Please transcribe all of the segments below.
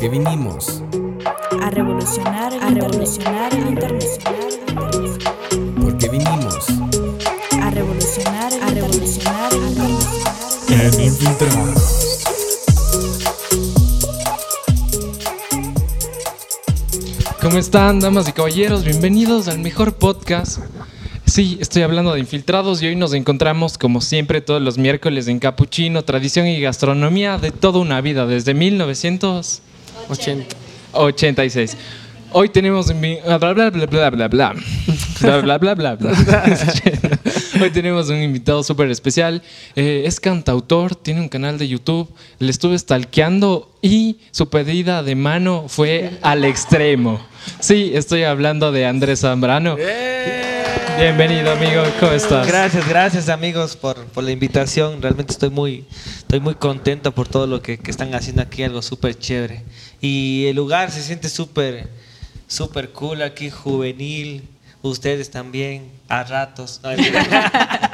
Porque vinimos a revolucionar a revolucionar el internet. Porque vinimos A revolucionar a revolucionar el Infiltrados. ¿Cómo están, damas y caballeros? Bienvenidos al mejor podcast. Sí, estoy hablando de infiltrados y hoy nos encontramos, como siempre, todos los miércoles en Capuchino, tradición y gastronomía de toda una vida, desde 1986. Hoy tenemos. Hoy tenemos un invitado súper especial. Eh, es cantautor, tiene un canal de YouTube. Le estuve stalkeando y su pedida de mano fue al extremo. Sí, estoy hablando de Andrés Zambrano. Bienvenido, amigo. ¿Cómo estás? Gracias, gracias amigos por, por la invitación. Realmente estoy muy, estoy muy contento por todo lo que, que están haciendo aquí, algo súper chévere. Y el lugar se siente súper, súper cool aquí, juvenil. Ustedes también, a ratos. No.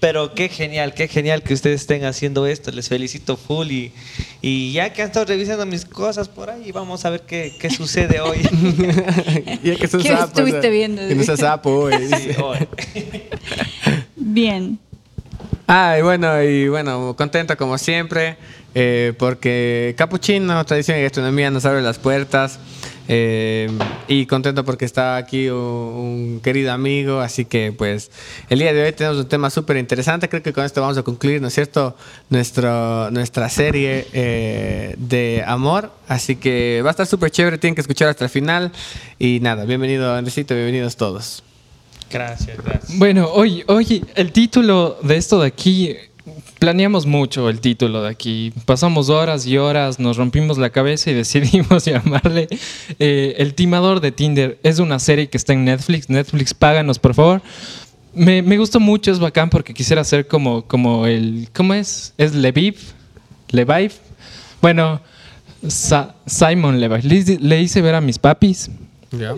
Pero qué genial, qué genial que ustedes estén haciendo esto. Les felicito full y, y ya que han estado revisando mis cosas por ahí, vamos a ver qué, qué sucede hoy. Ya que son ¿Qué sapos, estuviste viendo? Que no sea sapo, güey. Sí, hoy. Bien. Ah, y bueno, y bueno, contento como siempre, eh, porque Capuchino, tradición y gastronomía, nos abre las puertas. Eh, y contento porque está aquí un, un querido amigo, así que pues el día de hoy tenemos un tema súper interesante, creo que con esto vamos a concluir, ¿no es cierto?, Nuestro, nuestra serie eh, de amor, así que va a estar súper chévere, tienen que escuchar hasta el final y nada, bienvenido Andresito, bienvenidos todos. Gracias, gracias. Bueno, hoy, hoy el título de esto de aquí, planeamos mucho el título de aquí. Pasamos horas y horas, nos rompimos la cabeza y decidimos llamarle eh, El timador de Tinder. Es una serie que está en Netflix. Netflix, páganos, por favor. Me, me gustó mucho, es bacán porque quisiera ser como, como el... ¿Cómo es? ¿Es Leviv? ¿Leviv? Bueno, Sa- Simon Leviv. Le, le hice ver a mis papis.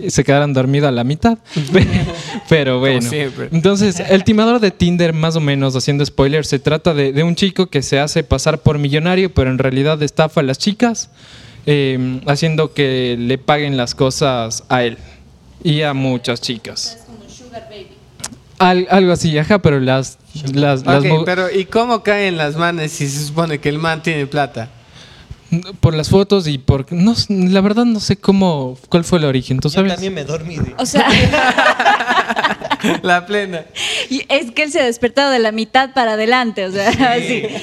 Y se quedaron dormidos a la mitad. Pero bueno. siempre. Entonces, el timador de Tinder, más o menos, haciendo spoiler, se trata de, de un chico que se hace pasar por millonario, pero en realidad estafa a las chicas, eh, haciendo que le paguen las cosas a él y a muchas chicas. Al- algo así, ajá, pero las... las, las pero ¿y cómo caen las manes si se supone que el man tiene plata? Por las fotos y por... No, la verdad no sé cómo... ¿Cuál fue el origen? ¿Tú Yo sabes? también me dormí. de- O sea, La plena. y es que él se ha despertado de la mitad para adelante, o sea, así.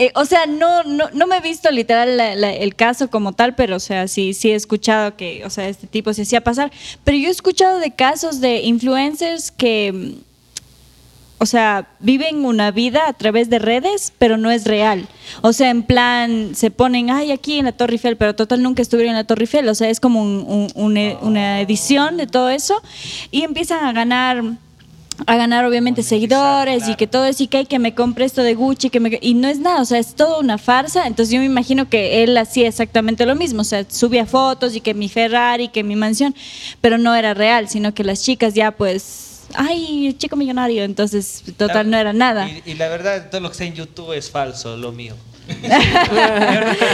Eh, o sea, no, no, no me he visto literal la- la- el caso como tal, pero o sea, sí, sí he escuchado que, o sea, este tipo se hacía pasar. Pero yo he escuchado de casos de influencers que, o sea, viven una vida a través de redes, pero no es real. O sea, en plan, se ponen, ay, aquí en la Torre Eiffel, pero total nunca estuvieron en la Torre Eiffel. O sea, es como un- un- un e- una edición de todo eso y empiezan a ganar a ganar obviamente seguidores y que todo eso y que hay que me compre esto de Gucci que me, y no es nada, o sea, es toda una farsa, entonces yo me imagino que él hacía exactamente lo mismo, o sea, subía fotos y que mi Ferrari, que mi mansión, pero no era real, sino que las chicas ya pues, ay, chico millonario, entonces total no era nada. Y, y la verdad, todo lo que está en YouTube es falso, lo mío.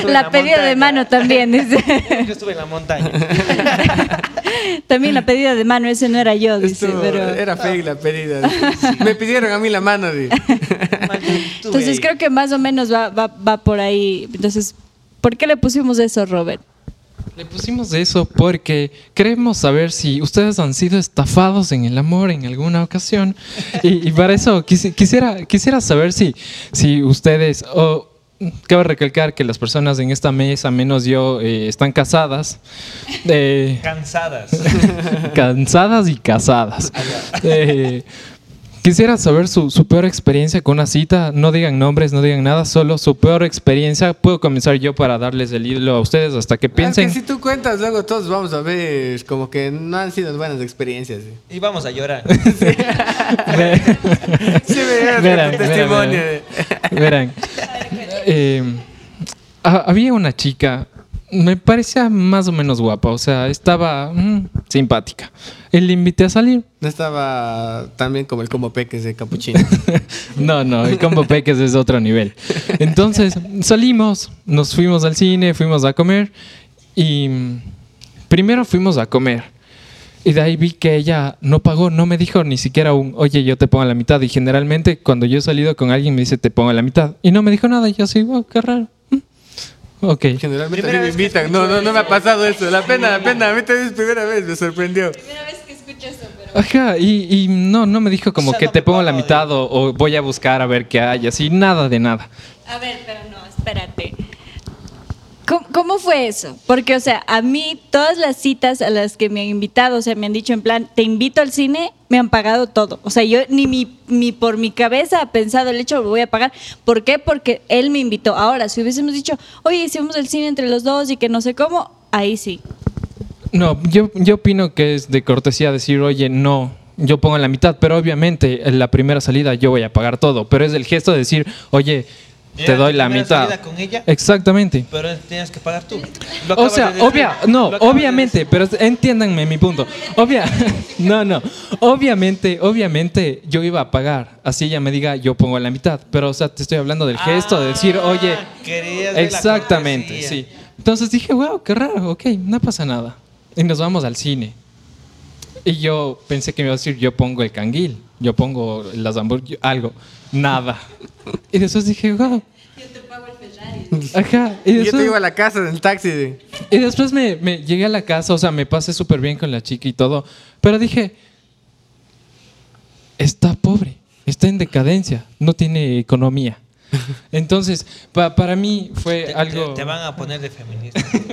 La pedida de mano también, dice. Yo estuve en la montaña. También la pedida de mano, ese no era yo, dice, Esto pero... Era fake la pedida. Me pidieron a mí la mano. di. Entonces creo que más o menos va, va, va por ahí. Entonces, ¿por qué le pusimos eso, Robert? Le pusimos eso porque queremos saber si ustedes han sido estafados en el amor en alguna ocasión. Y, y para eso quisi- quisiera, quisiera saber si, si ustedes, o cabe recalcar que las personas en esta mesa, menos yo, eh, están casadas. Eh, Cansadas. cansadas y casadas. Eh, quisiera saber su, su peor experiencia con una cita. No digan nombres, no digan nada, solo su peor experiencia. Puedo comenzar yo para darles el hilo a ustedes hasta que Es piensen. que si tú cuentas, luego todos vamos a ver como que no han sido buenas experiencias. di. Y vamos a llorar. Ve- Sí, me Verán, tu verán, testimonio. verán. Verán. Eh, ha- había una chica, me parecía más o menos guapa, o sea, estaba mm, simpática. Y le invité a salir. No estaba tan bien como el como peques de capuchino. No, no, el combo peques es otro nivel. Entonces salimos, nos fuimos al cine, fuimos a comer y primero fuimos a comer. Y de ahí vi que ella no pagó, no me dijo ni siquiera un, oye, yo te pongo la mitad. Y generalmente cuando yo he salido con alguien me dice, te pongo la mitad. Y no me dijo nada. Y yo así, wow, qué raro. Ok. Generalmente Primera a mí me invitan. No, no, no me ha pasado eso. La pena, la pena. A mí también es primera vez, me sorprendió. Primera vez que escucho eso, pero... Ajá, y, y no, no me dijo como que no te pongo la mitad o, o voy a buscar a ver qué hay, así, nada de nada. A ver, pero no, espérate. ¿Cómo, fue eso? Porque, o sea, a mí todas las citas a las que me han invitado, o sea, me han dicho en plan, te invito al cine, me han pagado todo. O sea, yo ni, mi, ni por mi cabeza he pensado el hecho, lo voy a pagar. ¿Por qué? Porque él me invitó. Ahora, si hubiésemos dicho, oye, si vamos al cine entre los dos y que no sé cómo, ahí sí. No, yo, yo opino que es de cortesía decir, oye, no, yo pongo la mitad, pero obviamente en la primera salida yo voy a pagar todo, pero es el gesto de decir, oye, te doy la mitad. con ella? Exactamente. Pero tienes que pagar tú. Lo O sea, de obvia, no, Lo acabas de obviamente, pero entiéndanme mi punto. Obvia, no, no, obviamente, obviamente yo iba a pagar, así ella me diga, yo pongo la mitad, pero o sea, te estoy hablando del gesto de decir, Ah, oye, exactamente, sí. Entonces dije, wow, qué raro, ok, no pasa nada. Y nos vamos al cine. Y yo pensé que me iba a decir, yo pongo el canguil, yo pongo las hamburguesas, algo, nada. Y después dije, wow. Yo te pago el Ferrari. Ajá. Y Yo después, te iba a la casa en el taxi. de- y después me, me llegué a la casa, o sea, me pasé súper bien con la chica y todo. Pero dije, está pobre, está en decadencia, no tiene economía. Entonces, pa- para mí fue Te, te- algo... te van a poner de feminista.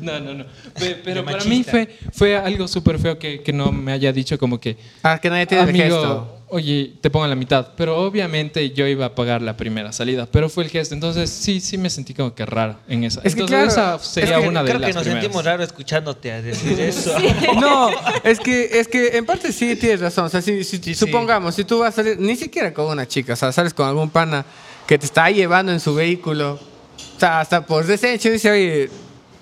No, no, no. Pe- Pero para mí fue, fue algo súper feo que, que no me haya dicho como que... Ah, que nadie tiene el Amigo, gesto. oye, te pongo la mitad. Pero obviamente yo iba a pagar la primera salida. Pero fue el gesto. Entonces sí, sí me sentí como que raro en esa. Es que Entonces claro, esa sería Es que una de creo las que nos primeras. sentimos raro escuchándote a decir eso. No, es que, es que en parte sí tienes razón. O sea, si, si- Sí, sí. supongamos, si tú vas a salir, ni siquiera con una chica, o sea, sales con algún pana que te está llevando en su vehículo, o sea, hasta por desecho dice, oye,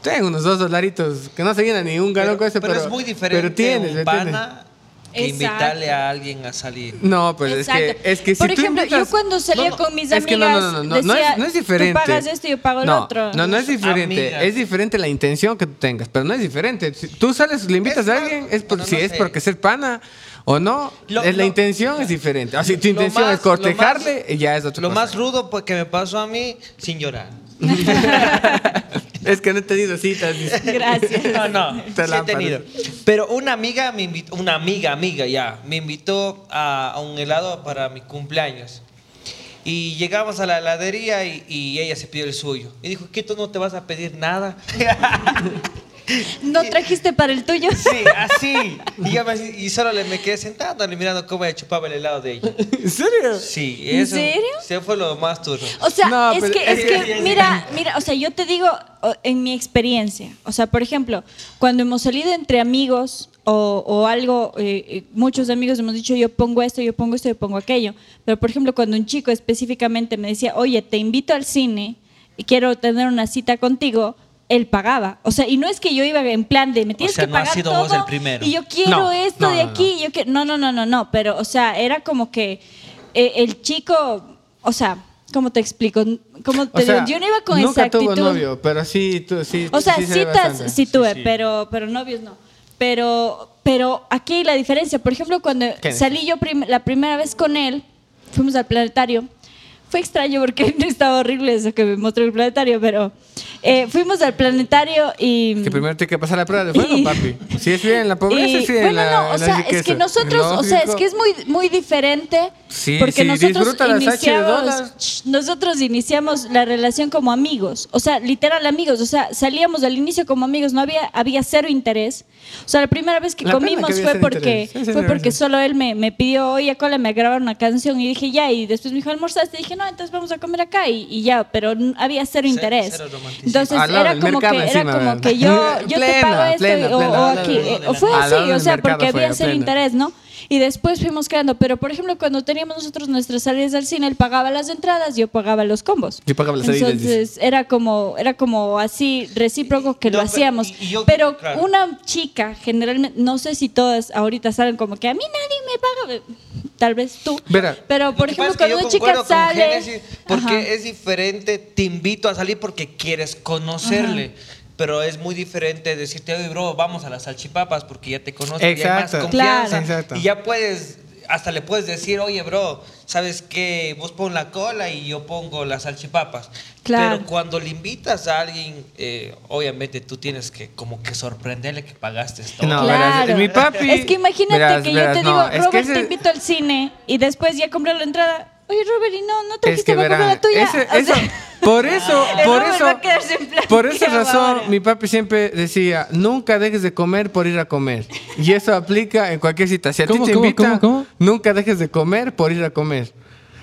tengo unos dos dolaritos, que no se llena ni un galón con eso, pero, es muy diferente pero tienes, un pana que Exacto. invitarle a alguien a salir. No, pues es que, Exacto. es que si Por tú ejemplo, invitas- yo cuando salía No, con mis es que no, amigas no, no, no, no, no decía, es, no es diferente. tú pagas esto y yo pago el no, otro. No, no es diferente. Amigas. Es diferente la intención que tú tengas, pero no es diferente. Si tú sales, le invitas Es a alguien, es por, si no es sé. porque ser pana o no, Lo- es la lo- intención es diferente. O sea, si tu Lo intención más- es cortejarle, más- ya es otra Lo cosa. más rudo pues, que me pasó a mí sin llorar. es que no he tenido citas. Gracias. No, no, Te sí la he tenido. Pero una amiga me invitó, una amiga, amiga ya, me invitó a, a un helado para mi cumpleaños. Y llegamos a la heladería y, y ella se pidió el suyo. Y dijo, ¿qué tú no te vas a pedir nada? ¿No trajiste para el tuyo? sí, así. Y, yo me- y solo le me quedé sentado y mirando cómo ella chupaba el helado de ella. ¿En serio? Sí, ¿En eso, serio? Eso fue lo más turro. O sea, No, es pero que, es es que- que, mira, mira, o sea, yo te digo en mi experiencia, o sea, por ejemplo, cuando hemos salido entre amigos o, o algo, eh, eh, muchos amigos hemos dicho, yo pongo esto, yo pongo esto, yo pongo aquello, pero por ejemplo, cuando un chico específicamente me decía, oye, te invito al cine y quiero tener una cita contigo, él pagaba. O sea, y no es que yo iba en plan de me tienes sea, que no pagar sido todo vos el primero. y yo quiero No, esto no, de no, aquí, yo quiero... no, no, no, no, no, pero o sea, era como que eh, el chico, o sea, ¿cómo te explico? ¿Cómo te O sea? Yo no iba con nunca esa actitud. tuvo novio, pero sí, tú, sí. O sea, sí citas sí tuve, Pero, pero novios no. Pero, pero aquí hay la diferencia. Por ejemplo, cuando ¿Qué? salí yo prim- la primera vez con él, fuimos al planetario. Fue extraño porque estaba horrible eso que me mostró el planetario, pero eh, fuimos al planetario y... Que primero tiene que pasar la prueba de fuego, Y- papi. Si es bien la pobreza, y- es bien bueno, la, no, o sea, es que nosotros, o sea, es que es muy, muy diferente. Sí, porque sí, nosotros iniciamos, nosotros iniciamos la relación como amigos, o sea, literal amigos, o sea, salíamos al inicio como amigos, no había, había cero interés. O sea, la primera vez que La comimos que fue porque. Sí, sí, fue sí, porque sí. solo él me, me pidió, oye, cola, me grabaron una canción y dije ya, y después me dijo, ¿almorzaste? Y dije, no, entonces vamos a comer acá y, y ya, pero había cero interés. cero. Entonces Al era como mercado que, era encima, como que yo, yo te pago esto plena, y- o, plena, o aquí, del- eh, o fue así, o sea, porque había cero plena. interés, ¿no? Y después fuimos creando. Pero, por ejemplo, cuando teníamos nosotros nuestras salidas al cine, él pagaba las entradas, yo pagaba los combos. Yo pagaba las salidas, Entonces, era como, era como así recíproco que No, lo pero- hacíamos. y yo- pero claro. una chica, generalmente, no sé si todas ahorita salen como que a mí nadie me paga. Tal vez tú. Verá. Pero, por ejemplo, cuando una chica sale. Génesis porque Ajá. es diferente, te invito a salir porque quieres conocerle. Pero es muy diferente decirte, oye, bro, vamos a las salchipapas porque ya te conozco y hay más Exacto. confianza. Claro. Exacto. Y ya puedes, hasta le puedes decir, oye, bro, ¿sabes qué? Vos pon la cola y yo pongo las salchipapas. Claro. Pero cuando le invitas a alguien, eh, obviamente tú tienes que como que sorprenderle que pagaste todo. No, Claro. verás, mi papi- Es que imagínate verás, que verás, yo te no, digo, es que Robert, ese- te invito al cine y después ya compré la entrada. Oye, Robert, y no, no Es trajiste que para comprar verán, la tuya. ese- O eso- sea, por eso, por eso, por ¿qué esa razón, ahora? mi papi siempre decía, nunca dejes de comer por ir a comer. Y eso aplica en cualquier cita. Si a ti ¿Cómo, te invitan, cómo, cómo? nunca dejes de comer por ir a comer.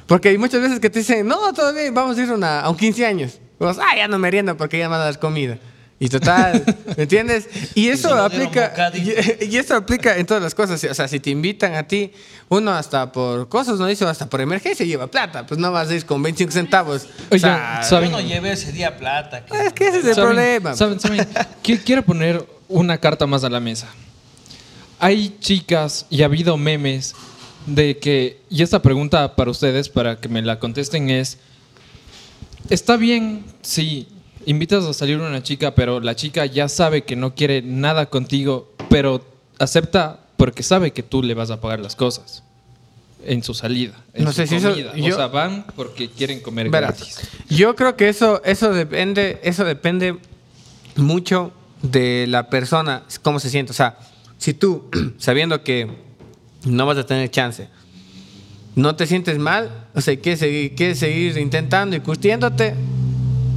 Porque hay muchas veces que te dicen, no, bien, vamos a ir a, una- a un 15 años. Y vos, ah, ya no meriendo porque ya me van a dar comida. Y total, ¿me entiendes? Y eso aplica, y, y eso aplica en todas las cosas. O sea, si te invitan a ti, uno hasta por cosas, no dice, hasta por emergencia lleva plata. Pues no vas a ir con 25 centavos. O Oye, sea, Yo ¿saben? no llevé ese día plata. que- es que ese es el ¿Saben- problema. ¿Saben? ¿Saben? Qui- Quiero poner una carta más a la mesa. Hay chicas y ha habido memes de que, y esta pregunta para ustedes, para que me la contesten, es, ¿está bien si invitas a salir una chica, pero la chica ya sabe que no quiere nada contigo, pero acepta porque sabe que tú le vas a pagar las cosas? En su salida, en No su sé si eso- comida. yo- O sea, van porque quieren comer Verás, gratis. yo creo que eso, eso depende, eso depende mucho de la persona, cómo se siente. O sea, si tú, sabiendo que no vas a tener chance, no te sientes mal, o sea, quieres seguir, quieres seguir intentando y curtiéndote,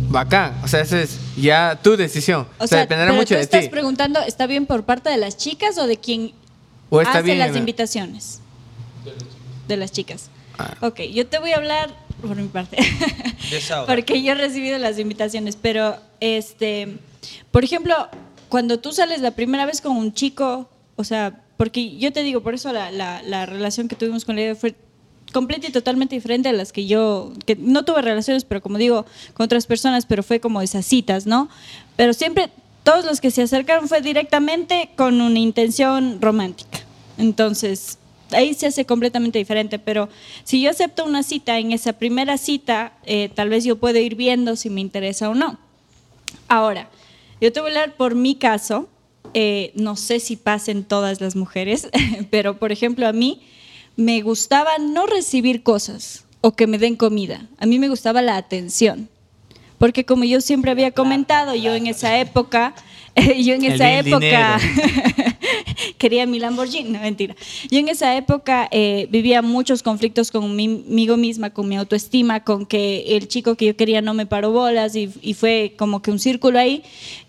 bacán. O sea, esa es ya tu decisión. O sea, dependerá pero mucho tú de estás ti. preguntando, ¿está bien por parte de las chicas o de quien O está hace bien. las ¿no? invitaciones? De las chicas. Ah. Ok, yo te voy a hablar por mi parte. Porque yo he recibido las invitaciones, pero este, por ejemplo, cuando tú sales la primera vez con un chico, o sea, porque yo te digo, por eso la, la- la relación que tuvimos con Leo fue completa y totalmente diferente a las que yo, que no tuve relaciones, pero como digo, con otras personas, pero fue como esas citas, ¿no? Pero siempre, todos los que se acercaron fue directamente con una intención romántica. Entonces, ahí se hace completamente diferente, pero si yo acepto una cita, en esa primera cita, eh, tal vez yo puedo ir viendo si me interesa o no. Ahora, yo te voy a hablar por mi caso, eh, no sé si pasen todas las mujeres, pero por ejemplo a mí me gustaba no recibir cosas o que me den comida, a mí me gustaba la atención. Porque como yo siempre había comentado, yo en esa época, yo en esa época quería mi Lamborghini, no mentira. Yo en esa época eh, vivía muchos conflictos conmigo misma, con mi autoestima, con que el chico que yo quería no me paró bolas y, y fue como que un círculo ahí.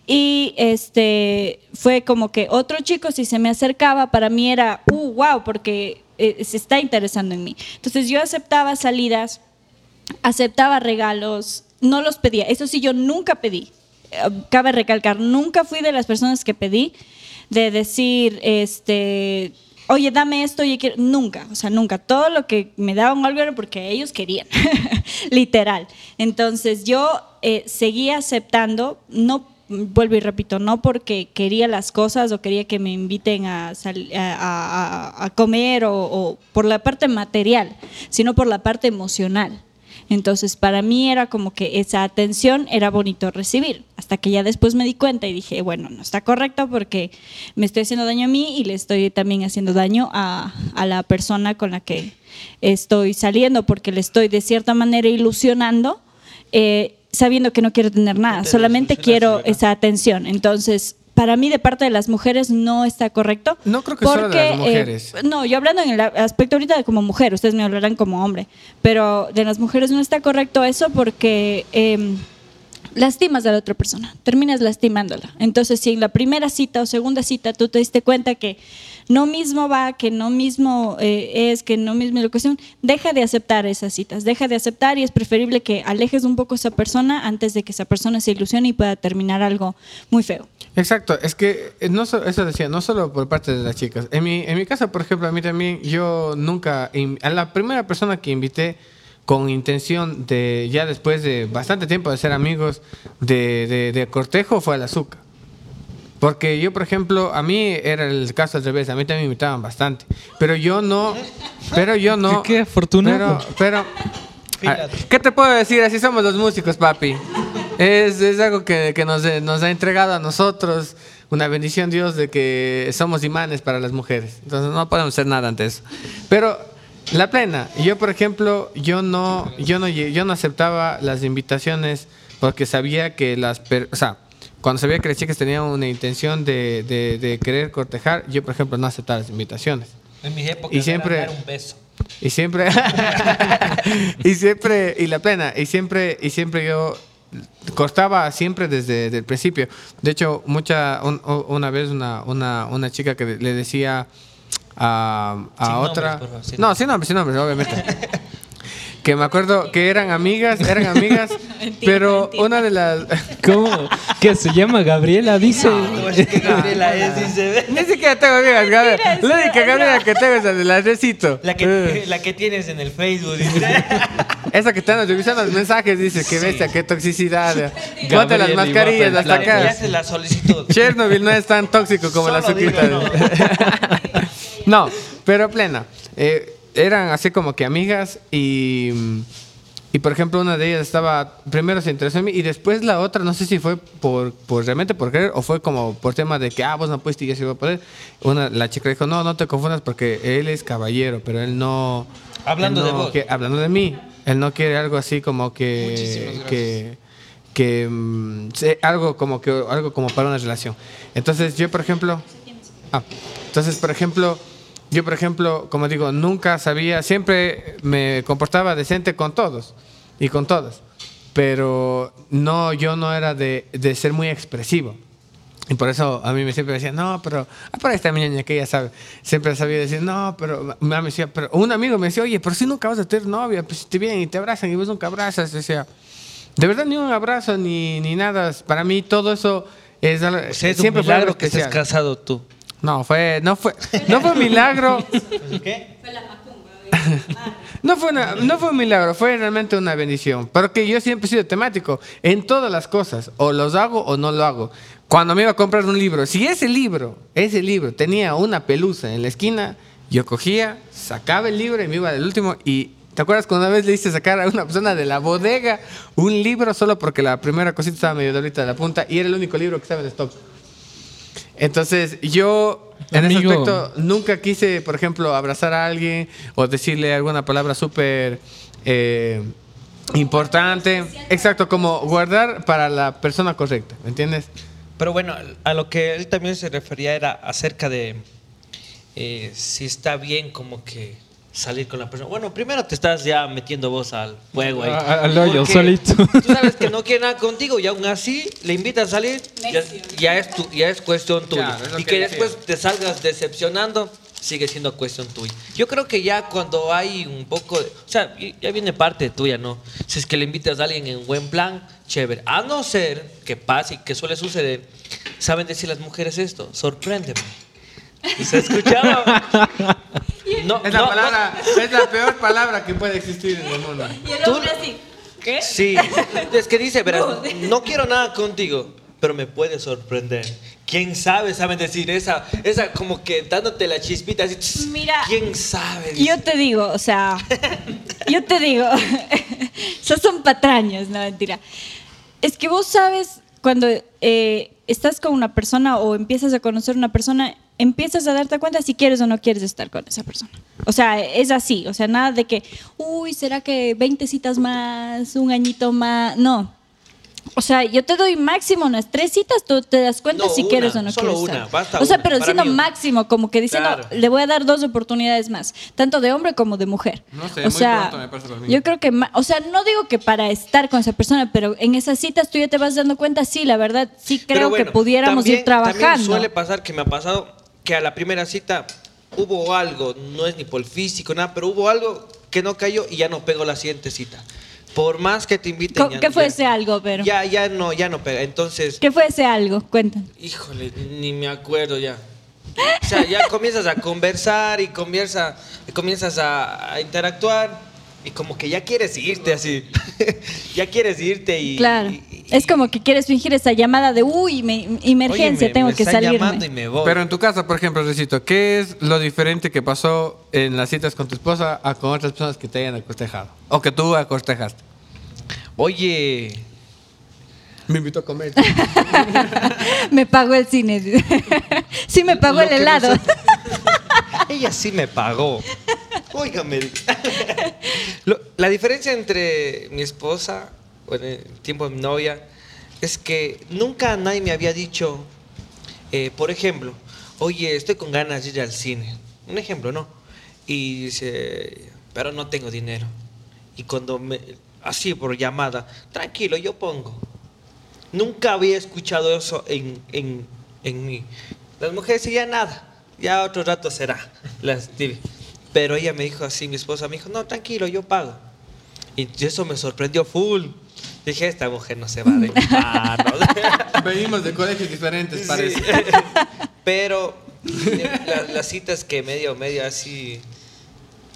Y este fue como que otro chico si se me acercaba para mí era, uh, wow, porque eh, se está interesando en mí. Entonces yo aceptaba salidas, aceptaba regalos, no los pedía. Eso sí, yo nunca pedí. Eh, Cabe recalcar, nunca fui de las personas que pedí de decir, este, oye, dame esto, oye, quiero. Nunca, o sea, nunca. Todo lo que me daban algo era porque ellos querían, literal. Entonces yo eh, seguía aceptando, no vuelvo y repito, no porque quería las cosas o quería que me inviten a, a- a comer o, o por la parte material, sino por la parte emocional. Entonces, para mí era como que esa atención era bonito recibir, hasta que ya después me di cuenta y dije, bueno, no está correcto porque me estoy haciendo daño a mí y le estoy también haciendo daño a, a la persona con la que estoy saliendo, porque le estoy de cierta manera ilusionando, eh, sabiendo que no quiero tener nada, te solamente quiero esa atención. Entonces, para mí de parte de las mujeres no está correcto. No creo que solo de las eh, mujeres. no, yo hablando en el aspecto ahorita de como mujer, ustedes me hablarán como hombre, pero de las mujeres no está correcto eso porque eh, lastimas a la otra persona, terminas lastimándola. Entonces, si en la primera cita o segunda cita tú te diste cuenta que no mismo va, que no mismo eh, es, que no mismo es la cuestión, deja de aceptar esas citas, deja de aceptar y es preferible que alejes un poco a esa persona antes de que esa persona se ilusione y pueda terminar algo muy feo. Exacto, es que eh, no so- eso decía, no solo por parte de las chicas. En mi, en mi caso, por ejemplo, a mí también, yo nunca, a la primera persona que invité con intención de, ya después de bastante tiempo de ser amigos de, de, de cortejo, fue al azúcar. Porque yo, por ejemplo, a mí era el caso al revés, a mí también me invitaban bastante. Pero yo no, pero yo no. Qué- qué afortunado. Pero, pero ¿Qué te puedo decir? Así somos los músicos, papi. Es, es algo que, que nos, nos ha entregado a nosotros una bendición Dios de que somos imanes para las mujeres. Entonces no podemos hacer nada ante eso. Pero la plena, yo por ejemplo, yo no, yo no, yo no aceptaba las invitaciones porque sabía que las, per- o sea, cuando sabía que las chicas tenían una intención de, de- de querer cortejar, yo por ejemplo no aceptaba las invitaciones. En mis épocas Y siempre- era dar un beso. Y siempre, y siempre, y la plena, y siempre, y siempre yo cortaba siempre desde, el principio. De hecho, mucha, un- una vez una, una, una chica que le decía a, a Sin otra, nombres, favor, sin no, sin nombres, sin nombres, obviamente. Que me acuerdo que eran amigas, eran amigas, pero una de las... ¿Cómo? ¿Qué se llama Gabriela? Dice. que Gabriela es, dice. Ni siquiera tengo amigas, Gabriela. La única Gabriela que tengo es la de la recito. La que, la que tienes en el Facebook, dice. Esa que están revisando los mensajes dice que bestia, qué toxicidad. Ponte las mascarillas hasta en La que la solicitud. Chernobyl no es tan tóxico como la Solo digo, suquita. No, pero plena. Eh, eran así como que amigas y, y por ejemplo una de ellas estaba, primero se interesó en mí y después la otra, no sé si fue por, por realmente por querer o fue como por tema de que, ah, vos no pudiste y yo sí voy a poder. Una, la chica dijo, no, no te confundas porque él es caballero, pero él no... Hablando él de vos. hablando de mí. Él no quiere algo así como que... que que mm, se- algo como que algo como para una relación. Entonces, yo por ejemplo, ah, entonces por ejemplo, yo por ejemplo, como digo, nunca sabía, siempre me comportaba decente con todos y con todas, pero no yo no era de, de ser muy expresivo. Y por eso a mí me siempre me decían, no, pero ah, está mi niña que ella sabe. Siempre sabía decir, no, pero me decía, pero un amigo me decía, oye, pero si nunca vas a tener novia, pues te vienen y te abrazan y vos nunca abrazas. Decía, de verdad, ni un abrazo ni, ni nada. Para mí todo eso es, O sea, es siempre un milagro que estés casado tú. No, fue, no fue, no fue un milagro. ¿Qué? No fue, una- no fue un milagro, fue realmente una bendición. Porque yo siempre he sido temático en todas las cosas. O los hago o no lo hago. Cuando me iba a comprar un libro, si ese libro, ese libro tenía una pelusa en la esquina, yo cogía, sacaba el libro y me iba del último. Y ¿te acuerdas cuando una vez le hice sacar a una persona de la bodega un libro solo porque la primera cosita estaba medio dolita de la punta y era el único libro que estaba en stock? Entonces, yo en ese aspecto nunca quise, por ejemplo, abrazar a alguien o decirle alguna palabra súper eh, importante. Exacto, como guardar para la persona correcta, ¿me entiendes? Pero bueno, a lo que él también se refería era acerca de eh, si está bien como que salir con la persona. Bueno, primero te estás ya metiendo vos al fuego ahí. A- al hoyo, solito. Tú sabes que no quiere nada contigo y aún así le invitas a salir, ya, ya es, tu, ya es cuestión tuya. Claro, y que que después te salgas decepcionando, sigue siendo cuestión tuya. Yo creo que ya cuando hay un poco de... O sea, ya viene parte tuya, ¿no? Si es que le invitas a alguien en buen plan, chévere. A no ser que pase y que suele suceder, ¿saben decir las mujeres esto? Sorpréndeme. ¿Y se escuchaba? No, Es la, no, no. palabra, es la peor palabra que puede existir en el mundo. Y el Tú- hombre así, ¿qué? Sí, es que dice, verás, no quiero nada contigo, pero me puedes sorprender. ¿Quién sabe? Saben decir esa, esa como que dándote la chispita así. tss, Mira, ¿Quién sabe? Dice. Yo te digo, o sea, yo te digo, esos son patrañas, no mentira. Es que vos sabes cuando eh, estás con una persona o empiezas a conocer una persona, empiezas a darte cuenta si quieres o no quieres estar con esa persona. O sea, es así, o sea, nada de que, uy, ¿será que 20 citas más, un añito más? No. O sea, yo te doy máximo unas tres citas, tú te das cuenta No, si una, quieres o no solo quieres una, estar. basta o sea, una, pero siendo mí máximo, como que diciendo, Claro. le voy a dar dos oportunidades más, tanto de hombre como de mujer. No sé, o muy sea, pronto me parece para mí. yo creo que, o sea, no digo que para estar con esa persona, pero en esas citas tú ya te vas dando cuenta, sí, la verdad, sí creo bueno, que pudiéramos también- ir trabajando. También suele pasar que me ha pasado que a la primera cita hubo algo, no es ni por el físico, nada, pero hubo algo que no cayó y ya no pegó la siguiente cita. Por más que te inviten. Co- ya- ¿Qué fue ya- ese algo, pero? Ya, ya no, ya no pega. Entonces, ¿Qué fue ese algo? Cuéntanos. híjole, ni me acuerdo ya. O sea, ya comienzas a conversar y comienza, comienzas a, a interactuar y como que ya quieres irte así. ya quieres irte y. Claro. y- y- Es como que quieres fingir esa llamada de, uy, me- emergencia, Oye, me- tengo me que voy. Pero en tu caso, por ejemplo, Recito, ¿qué es lo diferente que pasó en las citas con tu esposa a con otras personas que te hayan acostejado? O que tú acostejaste. Oye, Me invitó a comer. Me pagó el cine. sí, me pagó Lo el helado. ella sí me pagó. Óigame. La diferencia entre mi esposa, o en el tiempo de mi novia, es que nunca nadie me había dicho, eh, por ejemplo, oye, estoy con ganas de ir al cine. Un ejemplo, ¿no? Y dice, pero no tengo dinero. Y cuando me, así por llamada, tranquilo, yo pongo. Nunca había escuchado eso en, en, en mí. Las mujeres decían nada, ya otro rato será. Las Pero ella me dijo así, mi esposa me dijo, no, tranquilo, yo pago. Y eso me sorprendió full. Dije, esta mujer no se va de mi mano". Venimos de colegios diferentes, Sí. parece. Pero eh, la- las citas que medio, medio así,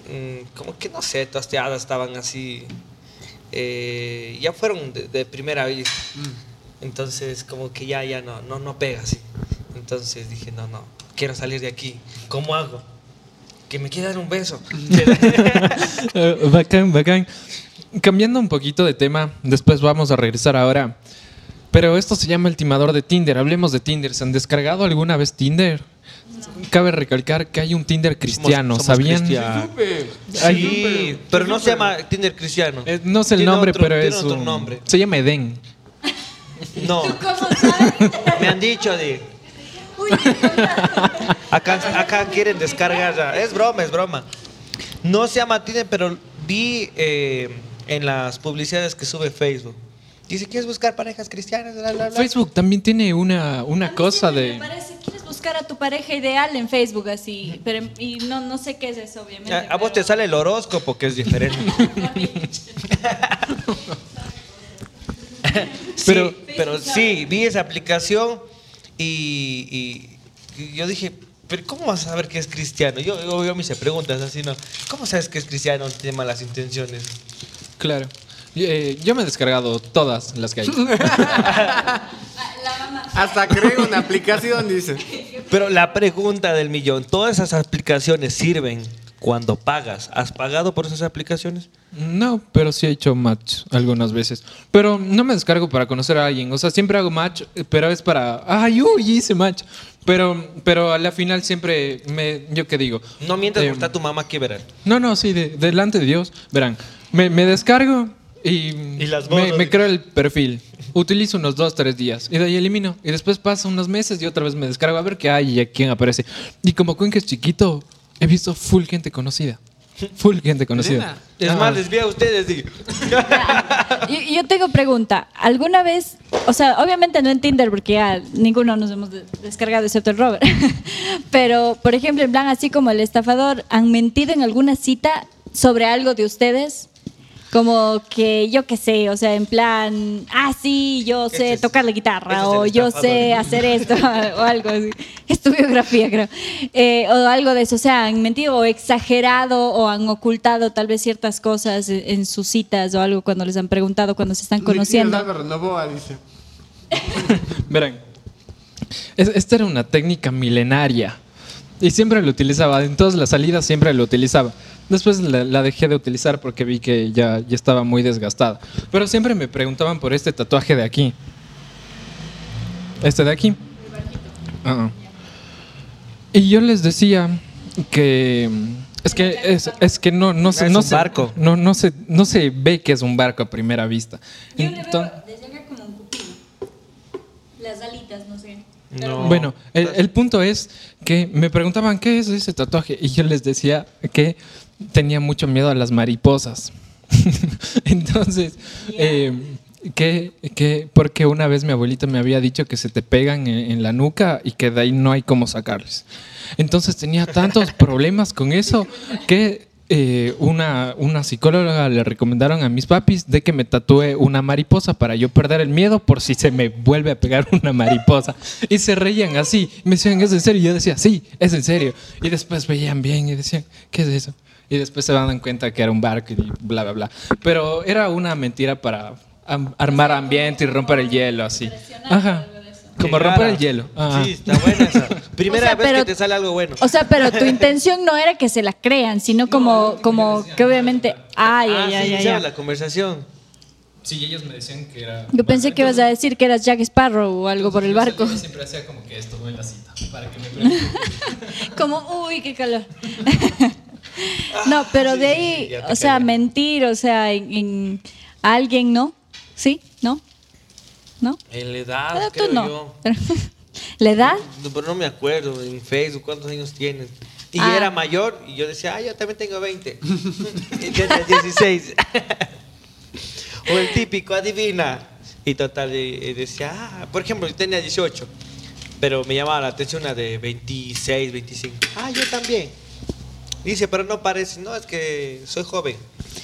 mm, como que no sé, tosteadas estaban así, eh, ya fueron de, de primera vez. Entonces, como que ya, ya no, no, no pega así. Entonces dije, no, no, quiero salir de aquí. ¿Cómo hago? Que me quiera dar un beso. Bacán, bacán. Cambiando un poquito de tema, después vamos a regresar ahora. Pero esto se llama el timador de Tinder. Hablemos de Tinder. ¿Se han descargado alguna vez Tinder? Cabe recalcar que hay un Tinder cristiano. somos ¿Sabían? cristianos. Sí, pero no se llama Tinder cristiano. Eh, no sé el Tiene nombre, otro- pero tiene es otro un- nombre. Se llama Edén. No, ¿Cómo sabes? me han dicho de... Acá, acá quieren descargar ya. Es broma, es broma. No se llama Tinder, pero vi eh, en las publicidades que sube Facebook. Dice, ¿quieres buscar parejas cristianas? Bla, bla, bla. Facebook también tiene una, una A cosa de... Me parece, quieres buscar a tu pareja ideal en Facebook así, pero y no, no sé qué es eso, obviamente. A, a vos te sale el horóscopo, que es diferente. Pero- sí, pero sí, vi esa aplicación y, y- y yo dije, pero ¿cómo vas a saber que es cristiano? Yo, yo, yo me hice preguntas así, ¿no? ¿Cómo sabes que es cristiano? Tiene malas intenciones. Claro. Eh, yo me he descargado todas las que hay. Hasta creo una aplicación, dice. Pero la pregunta del millón, ¿todas esas aplicaciones sirven cuando pagas? ¿Has pagado por esas aplicaciones? No, pero sí he hecho match algunas veces. Pero no me descargo para conocer a alguien. O sea, siempre hago match, pero es para. ¡Ay, uy! Hice match. Pero, pero a la final siempre me. ¿Yo qué digo? No mientas Eh, porque está tu mamá aquí, verán. No, no, sí, de- delante de Dios. Verán, me, me descargo y, Y las me, me creo el perfil. Utilizo unos dos, tres días y de ahí elimino. Y después pasa unos meses y otra vez me descargo a ver qué hay y a quién aparece. Y como Cuenca es chiquito, he visto full gente conocida. Full gente conocida. Es Ah, más, les vi a ustedes y... Yo, yo tengo pregunta. ¿Alguna vez, o sea, obviamente no en Tinder porque ya ninguno nos hemos de- descargado excepto el Robert, pero por ejemplo, en plan así como el estafador, ¿han mentido en alguna cita sobre algo de ustedes? Como que yo qué sé, o sea, en plan, ah, sí, yo sé tocar la guitarra o yo sé hacer esto o algo así. Es tu biografía, creo. Eh, o algo de eso, o sea, han mentido o exagerado o han ocultado tal vez ciertas cosas en, en sus citas o algo cuando les han preguntado cuando se están conociendo. Álvaro Novoa, dice. Verán, es- esta era una técnica milenaria y siempre lo utilizaba, en todas las salidas siempre lo utilizaba. Después la, la dejé de utilizar porque vi que ya, ya estaba muy desgastada. Pero siempre me preguntaban por este tatuaje de aquí. Este de aquí. Ah. Y yo les decía que es que es, es que no no se Es no un se barco. no no se no se ve que es un barco a primera vista. Yo le Enton- veo desde acá como un pupilo. Las alitas, no sé. No. Bueno, el, el punto es que me preguntaban qué es ese tatuaje y yo les decía que tenía mucho miedo a las mariposas. Entonces, eh, que, que porque una vez mi abuelita me había dicho que se te pegan en, en la nuca y que de ahí no hay cómo sacarles. Entonces tenía tantos problemas con eso que eh, una, una psicóloga le recomendaron a mis papis de que me tatúe una mariposa para yo perder el miedo por si se me vuelve a pegar una mariposa. Y se reían así. Me decían, ¿es en serio? Y yo decía, sí, es en serio. Y después veían bien y decían, ¿qué es eso? Y después se dan cuenta que era un barco y bla, bla, bla. Pero era una mentira para armar ambiente y romper el hielo, así. Ajá. Como Qué romper el hielo. Ajá. Sí, está buena esa. Primera O sea, vez pero- que te sale algo bueno. O sea, pero tu intención no era que se la crean, sino como, como que obviamente. Ay, ah, ay, sí, ay, ay. la conversación. Sí, ellos me decían que era... Yo pensé que ibas a decir que eras Jack Sparrow o algo por el barco. Yo siempre hacía como que esto en la cita, para que me pregunten. Como, uy, qué calor. no, pero de ahí, o sea, mentir, o sea, en, en alguien, ¿no? ¿Sí? ¿No? ¿No? En la edad, Ah, creo tú no. yo. ¿La edad? No, Pero no me acuerdo en Facebook cuántos años tienes. Y Ah. era mayor y yo decía, ah, yo también tengo 20. y tenía 16. o el típico, adivina. Y total, y- y decía, ah, por ejemplo, yo tenía 18. Pero me llamaba la atención una de 26, 25. Ah, yo también. Dice, pero no parece, no, es que soy joven,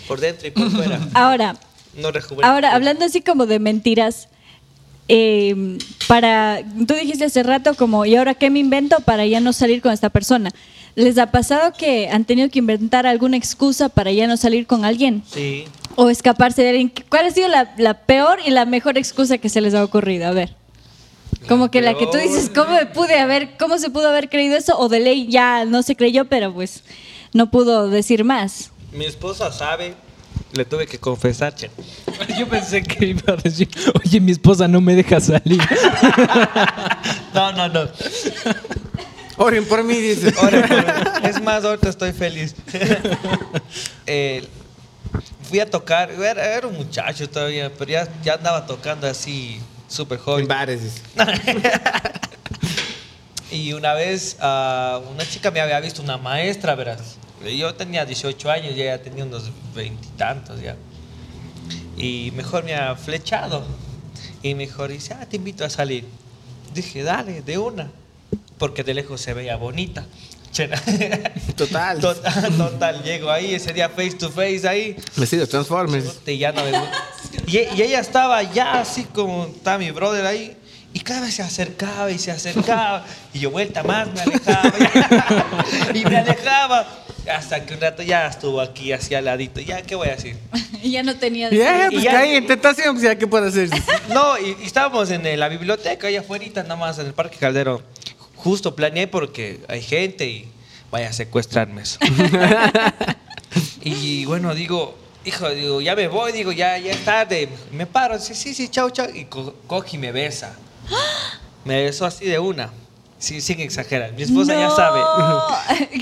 por dentro y por fuera. Ahora, No ahora, hablando así como de mentiras, eh, para, tú dijiste hace rato como, ¿y ahora qué me invento para ya no salir con esta persona? ¿Les ha pasado que han tenido que inventar alguna excusa para ya no salir con alguien? Sí. O escaparse de alguien. ¿Cuál ha sido la, la peor y la mejor excusa que se les ha ocurrido? A ver. Como que la que tú dices, ¿cómo me pude haber, cómo se pudo haber creído eso? O de ley ya no se creyó, pero pues no pudo decir más. Mi esposa sabe, le tuve que confesar, che. Yo pensé que iba a decir, oye, mi esposa no me deja salir. No, no, no. Oren por mí, dice. Ahora, por- es más, ahorita estoy feliz. Eh, fui a tocar, era, era un muchacho todavía, pero ya, ya andaba tocando así, súper En joven. bares, dice. Y una vez ah, una chica me había visto, una maestra, verás. Yo tenía 18 años y ella tenía unos veintitantos ya. Y mejor me ha flechado. Y mejor dice, ah, te invito a salir. Dije, dale, de una. Porque de lejos se veía bonita. Total. Total, total. Llego ahí, ese día face to face ahí. Vestido Transformers. Y ya no me y, y ella estaba ya así como está mi brother ahí. Y cada vez se acercaba y se acercaba. Y yo vuelta más, me alejaba. y me alejaba. Hasta que un rato ya estuvo aquí, así al ladito. Ya, ¿qué voy a decir? Y ya no tenía... Ya, Y pues ya- caí en tentación, pues ya, ¿qué puedo hacer? No, y, y estábamos en eh, la biblioteca, allá afuera, nada más, en el Parque Caldero. Justo planeé porque hay gente y vaya a secuestrarme eso. y bueno, digo, hijo, digo, ya me voy, digo, ya, ya es tarde. Me paro, sí, sí, sí, chao, chao. Y co- coge y me besa. Me besó así de una. Sí, sin exagerar. Mi esposa ya sabe.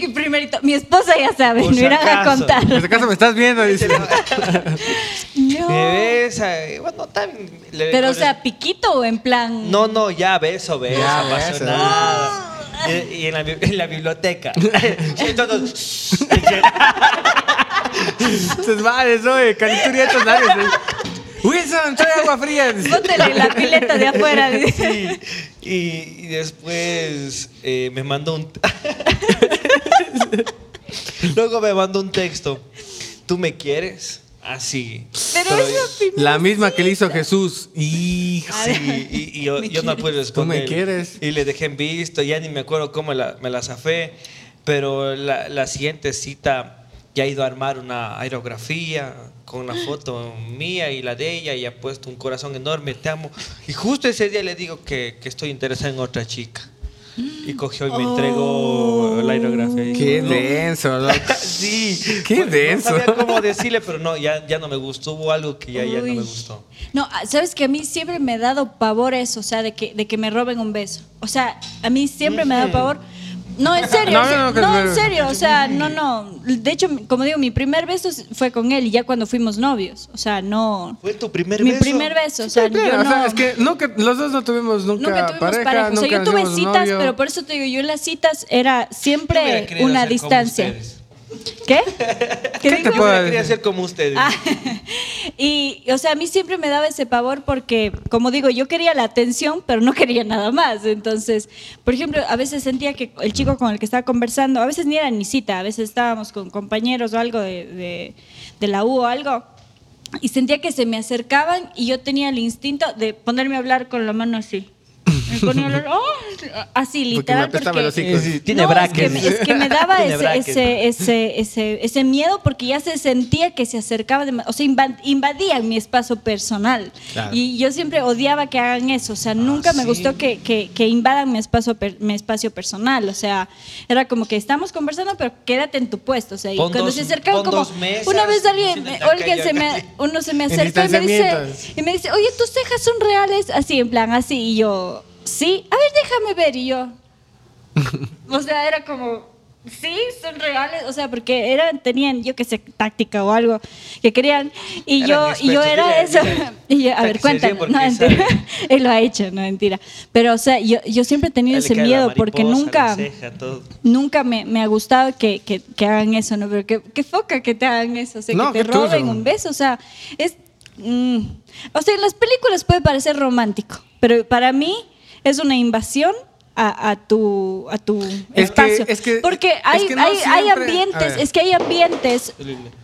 Primerito, mi esposa ya sabe, Por me si irán a acaso. contar. En este caso me estás viendo, dice. No. Me besa. Bueno, le- Pero, o sea, piquito o en plan... No, no, ya beso, beso, Ya, apasionada. Y, y en, la, bi- en la biblioteca. Entonces, vale, soy calenturientos labios. eh. Wilson, trae agua fría. Póntele en la pileta de afuera. dice. Sí. Y, y después eh, me mandó un. Luego me mandó un texto. ¿Tú me quieres? Así. Pero Pero eso yo- La misma que le hizo Jesús. Hijo. Sí, y, y yo, ¿Me yo no pude quieres? ¿Tú me responder. quieres? Y le dejé en visto, ya ni me acuerdo cómo la- me la zafé. Pero la, la siguiente cita ya ha ido a armar una aerografía con una foto mía y la de ella y ha puesto un corazón enorme, te amo. Y justo ese día le digo que, que estoy interesada en otra chica. Y cogió y me entregó la aerografía. Y Qué no. denso, loco. Sí. Qué Bueno, denso. No sabía cómo decirle, pero no, ya, ya no me gustó. Hubo algo que ya, ya no me gustó. No, ah, sabes que a mí siempre me ha dado pavor eso, o sea, de que, de que me roben un beso. O sea, a mí siempre me ha dado pavor. No, en serio, No, o sea, no, no, no, que- en serio, o sea, no, no. De hecho, como digo, mi primer beso fue con él y ya cuando fuimos novios, o sea, no. ¿Fue tu primer Mi beso? primer beso, o sea, Claro, yo o sea, es que nunca, los dos no tuvimos nunca, Nunca tuvimos pareja, pareja. O sea, nunca yo tuve citas, novio. pero por eso te digo, yo en las citas era siempre una distancia. ¿Qué? ¿Qué digo? te Yo puedo quería ser como ustedes. Ah, y, o sea, a mí siempre me daba ese pavor porque, como digo, yo quería la atención, pero no quería nada más. Entonces, por ejemplo, a veces sentía que el chico con el que estaba conversando, a veces ni era ni cita, a veces estábamos con compañeros o algo de, de- de la U o algo, y sentía que se me acercaban y yo tenía el instinto de ponerme a hablar con la mano así. Me ponía a hablar, "Oh", así, Porque me literal. los hocicos. Sí, sí, tiene No, brackets. Es que, me- es que me daba ese, ese, ese, ese, ese miedo porque ya se sentía que se acercaba, dema- o sea, inva- invadían mi espacio personal. Claro. Y yo siempre odiaba que hagan eso, o sea, nunca me sí. gustó que, que, que invadan mi espacio, per- mi espacio personal, o sea, era como que estamos conversando, pero quédate en tu puesto, o sea, y Pon cuando dos- se acercaban como, mesas, una vez alguien, calle se me, uno se me acerca y me dice, y me dice, oye, tus cejas son reales, así, en plan, así, y yo, sí, a ver, déjame ver, y yo, o sea, era como, sí, son reales, o sea, porque eran, tenían, yo qué sé, táctica o algo que querían, y Eran yo, y yo era eso, y yo, a ver, que cuéntanos, no, mentira, él lo ha hecho, no, mentira, pero, o sea, yo, yo siempre he tenido ese miedo, porque nunca ceja, nunca me, me ha gustado que, que, que hagan eso, ¿no? Pero qué, qué foca que te hagan eso, o sea, No, que te tuso. roben un beso, o sea, es... mm, o sea, en las películas puede parecer romántico, pero para mí es una invasión a, a tu, a tu Es que- espacio. es que- Porque es hay, que no hay, hay ambientes, es que hay ambientes,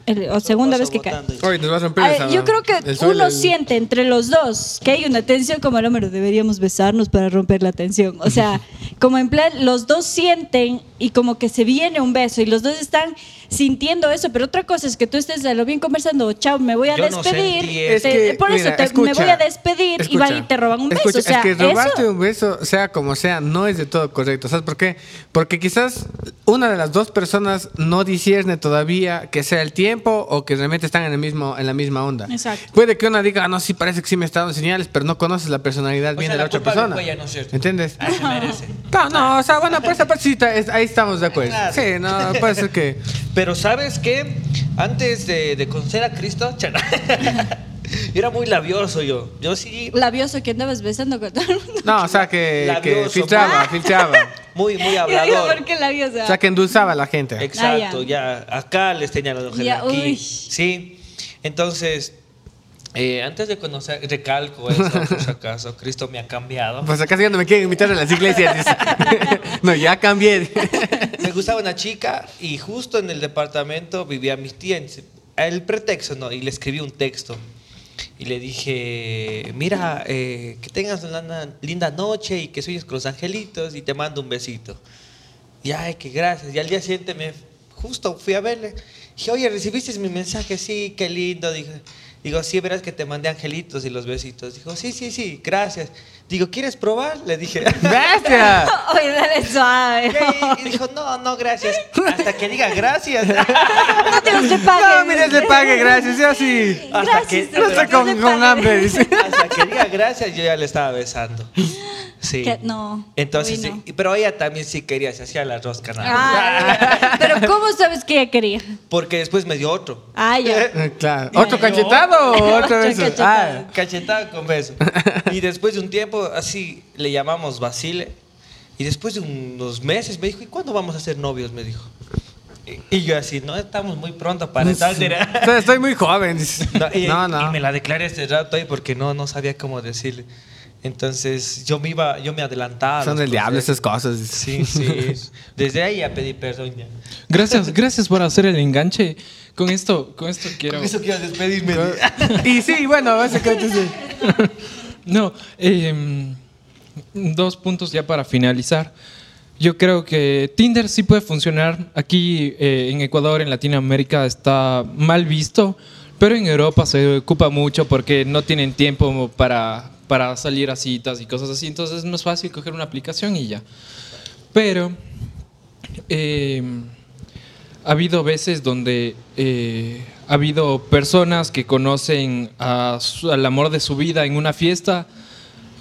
el- o segunda vez que cae. nos a yo creo que uno el- siente entre los dos que hay una tensión como el hombre, deberíamos besarnos para romper la tensión. O sea, como en plan, los dos sienten y como que se viene un beso y los dos están sintiendo eso, pero otra cosa es que tú estés a lo bien conversando, chao, me voy a Yo no despedir. sentí te- Es que, por eso mira, te- me escucha, voy a despedir y van y te roban un beso. escucha, o sea, es que robarte eso- un beso, sea como sea, no es de todo correcto. ¿Sabes por qué? Porque quizás una de las dos personas no discierne todavía que sea el tiempo o que realmente están en, el mismo, en la misma onda. Exacto. Puede que una diga, ah, no, sí, parece que sí me está dando señales, pero no conoces la personalidad O bien sea, de la la otra culpa persona. ella, ¿no es cierto? ¿Entiendes? Ah, se merece. No, no, o sea, bueno, por esa parte sí está- es- ahí estamos de acuerdo. Claro. Sí, no, puede ser que... Pero ¿sabes qué? Antes de, de conocer a Cristo, chana, yo era muy labioso yo. Yo sí, labioso que andabas besando con todo el mundo. No, o sea, que, que Labioso. filtraba, filtraba. muy, muy Yo digo, hablador. ¿por qué labioso? O sea, que endulzaba a la gente. Exacto, Ah, ya. acá les tenía ojos Ya, aquí. uy. Sí. Entonces, eh, antes de conocer, recalco eso, por si acaso, Cristo me ha cambiado. Pues acá sí ya no me quieren invitar a las iglesias. no, ya cambié. Me gustaba una chica y justo en el departamento vivía mi tía. El pretexto, ¿no? Y le escribí un texto. Y le dije, mira, eh, que tengas una linda noche y que sueñes con los angelitos y te mando un besito. Y ay, que gracias. Y al día siguiente me justo fui a verle. Dije, oye, ¿recibiste mi mensaje? Sí, qué lindo. Digo, digo, sí, verás que te mandé angelitos y los besitos. Dijo, sí, sí, sí, gracias. Digo, ¿quieres probar? Le dije. ¡Bestia! Oye, dale suave. Y dijo, no, no, gracias. Hasta que diga gracias. No te los te paguen. No, mire, le pague, gracias. Yo sí. Hasta Gracias, que, No está con, pague. hambre, dice. hasta que diga gracias, yo ya le estaba besando. Sí. Que- no. Entonces, no. sí, pero ella también sí quería, se hacía la rosca. Ah, pero ¿cómo sabes que ella quería? Porque después me dio otro. Ah, ya. Eh, Claro. ¿Otro cachetado o otro Otro beso? cachetado. Ah, Cachetada con beso. Y después de un tiempo, así le llamamos Basile. Y después de unos meses me dijo, ¿y cuándo vamos a ser novios? Me dijo. Y- Y yo así, no, estamos muy pronto para tal. dirá. estoy- estoy muy joven. No, y, No, y no. me la declaré este rato ahí porque no, no sabía cómo decirle. Entonces yo me iba, yo me adelantaba. Son del diablo esas cosas. Sí, sí. Desde ahí ya pedí perdón ya. Gracias, gracias por hacer el enganche. Con esto, con esto quiero. Con eso quiero despedirme. Y sí, bueno, básicamente sí. No, em, dos puntos ya para finalizar. Yo creo que Tinder sí puede funcionar. Aquí eh, en Ecuador, en Latinoamérica, está mal visto, pero en Europa se ocupa mucho porque no tienen tiempo para, para salir a citas y cosas así. Entonces es más fácil coger una aplicación y ya. Pero em, ha habido veces donde eh, ha habido personas que conocen a al amor de su vida en una fiesta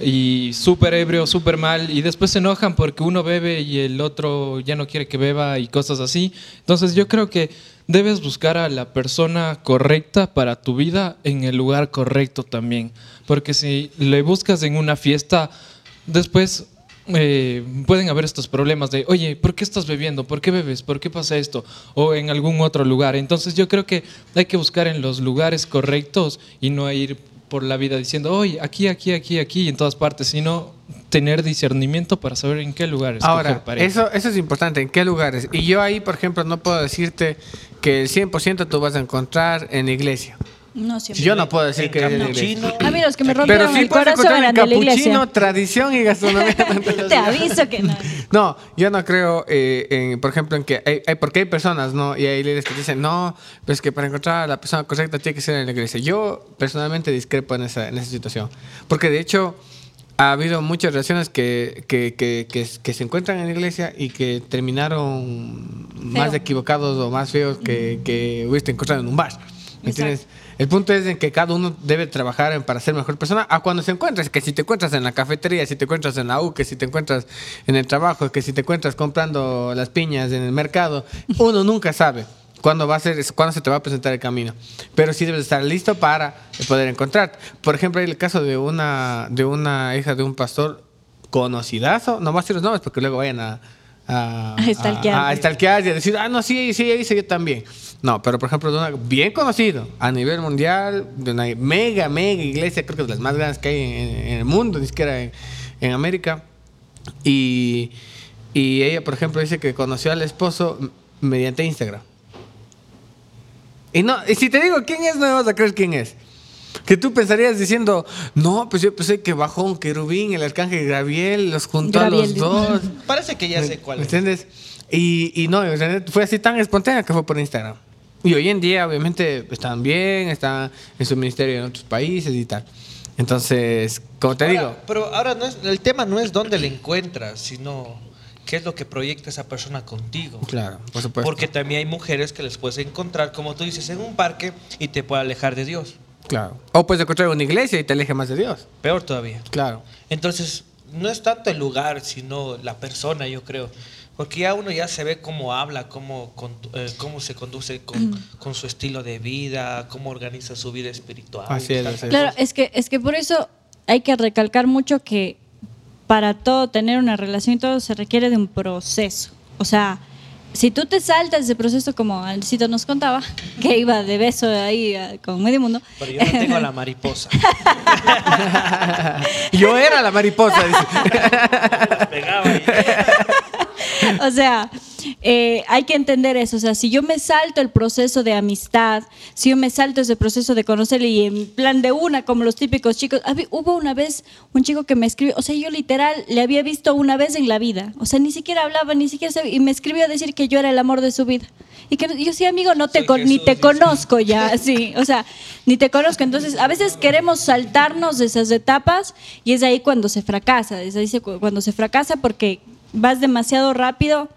y súper ebrio, súper mal, y después se enojan porque uno bebe y el otro ya no quiere que beba y cosas así. Entonces yo creo que debes buscar a la persona correcta para tu vida en el lugar correcto también, porque si le buscas en una fiesta, después eh, pueden haber estos problemas de, oye, ¿por qué estás bebiendo? ¿Por qué bebes? ¿Por qué pasa esto? O en algún otro lugar. Entonces yo creo que hay que buscar en los lugares correctos y no ir por la vida diciendo, oye, aquí, aquí, aquí, aquí, en todas partes, sino tener discernimiento para saber en qué lugares. Ahora, eso, eso es importante, en qué lugares. Y yo ahí, por ejemplo, no puedo decirte que el 100% tú vas a encontrar en la iglesia. No, siempre. Yo no puedo decir que es en la capuchino. iglesia. A mí los que me Pero rompieron sí el puedes corazón encontrar en eran de la capuchino, tradición y gastronomía. Te aviso que no. No, yo no creo, eh, en, por ejemplo, en que hay, hay- porque hay personas, ¿no? Y hay líderes que dicen, no, pues que para encontrar a la persona correcta tiene que ser en la iglesia. Yo personalmente discrepo en esa, en esa situación. Porque de hecho ha habido muchas relaciones que, que, que, que, que se encuentran en la iglesia y que terminaron más Feo. equivocados o más feos que, que hubiste encontrado en un bar. ¿Me Exacto. entiendes? El punto es en que cada uno debe trabajar para ser mejor persona a cuando se encuentres. Que si te encuentras en la cafetería, si te encuentras en la U, que si te encuentras en el trabajo, que si te encuentras comprando las piñas en el mercado, uno nunca sabe cuándo va a ser, cuándo se te va a presentar el camino. Pero sí debes estar listo para poder encontrar. Por ejemplo, hay el caso de una, de una hija de un pastor conocidazo, no voy a decir los nombres porque luego vayan a, a, A a- y a decir, ah, no, sí, sí, ella dice yo también. No, pero por ejemplo, de una bien conocido a nivel mundial, de una mega, mega iglesia, creo que es de las más grandes que hay en, en el mundo, ni siquiera en, en América. Y, y ella, por ejemplo, dice que conoció al esposo mediante Instagram. Y no, y si te digo quién es, no me vas a creer quién es. Que tú pensarías diciendo, no, pues yo pensé que bajó un querubín, el arcángel Gabriel, los juntó a los dos. Parece que ya sé cuál ¿Me es. entiendes? Y, y no, fue así tan espontánea que fue por Instagram. Y hoy en día, obviamente, están bien, están en su ministerio en otros países y tal. Entonces, como te Ahora, digo, Pero ahora no es, el tema no es dónde le encuentras, sino qué es lo que proyecta esa persona contigo. claro, por supuesto. Porque también hay mujeres que les puedes encontrar, como tú dices, en un parque y te puede alejar de Dios. Claro. O puedes encontrar una iglesia y te aleje más de Dios. Peor todavía. Claro. Entonces, no es tanto el lugar, sino la persona, yo creo. Porque ya uno ya se ve cómo habla, cómo, con- eh, cómo se conduce con, con su estilo de vida, cómo organiza su vida espiritual. Así es, así es. Claro, es que, es que por eso hay que recalcar mucho que para todo tener una relación y todo se requiere de un proceso. O sea, si tú te saltas ese proceso, como Alcito nos contaba, que iba de beso ahí a- con medio mundo, Pero yo no tengo la mariposa. Yo era la mariposa, dice. Pegaba y- o sea, eh, hay que entender eso. O sea, si yo me salto el proceso de amistad, si yo me salto ese proceso de conocerle y en plan de una, como los típicos chicos, hubo una vez un chico que me escribió, o sea, yo literal le había visto una vez en la vida. O sea, ni siquiera hablaba, ni siquiera sabía, y me escribió a decir que yo era el amor de su vida. Y que yo sí, amigo, no te con- ni te conozco ya, sí, o sea, ni te conozco. Entonces, a veces queremos saltarnos de esas etapas y es ahí cuando se fracasa, es ahí cuando se fracasa porque vas demasiado rápido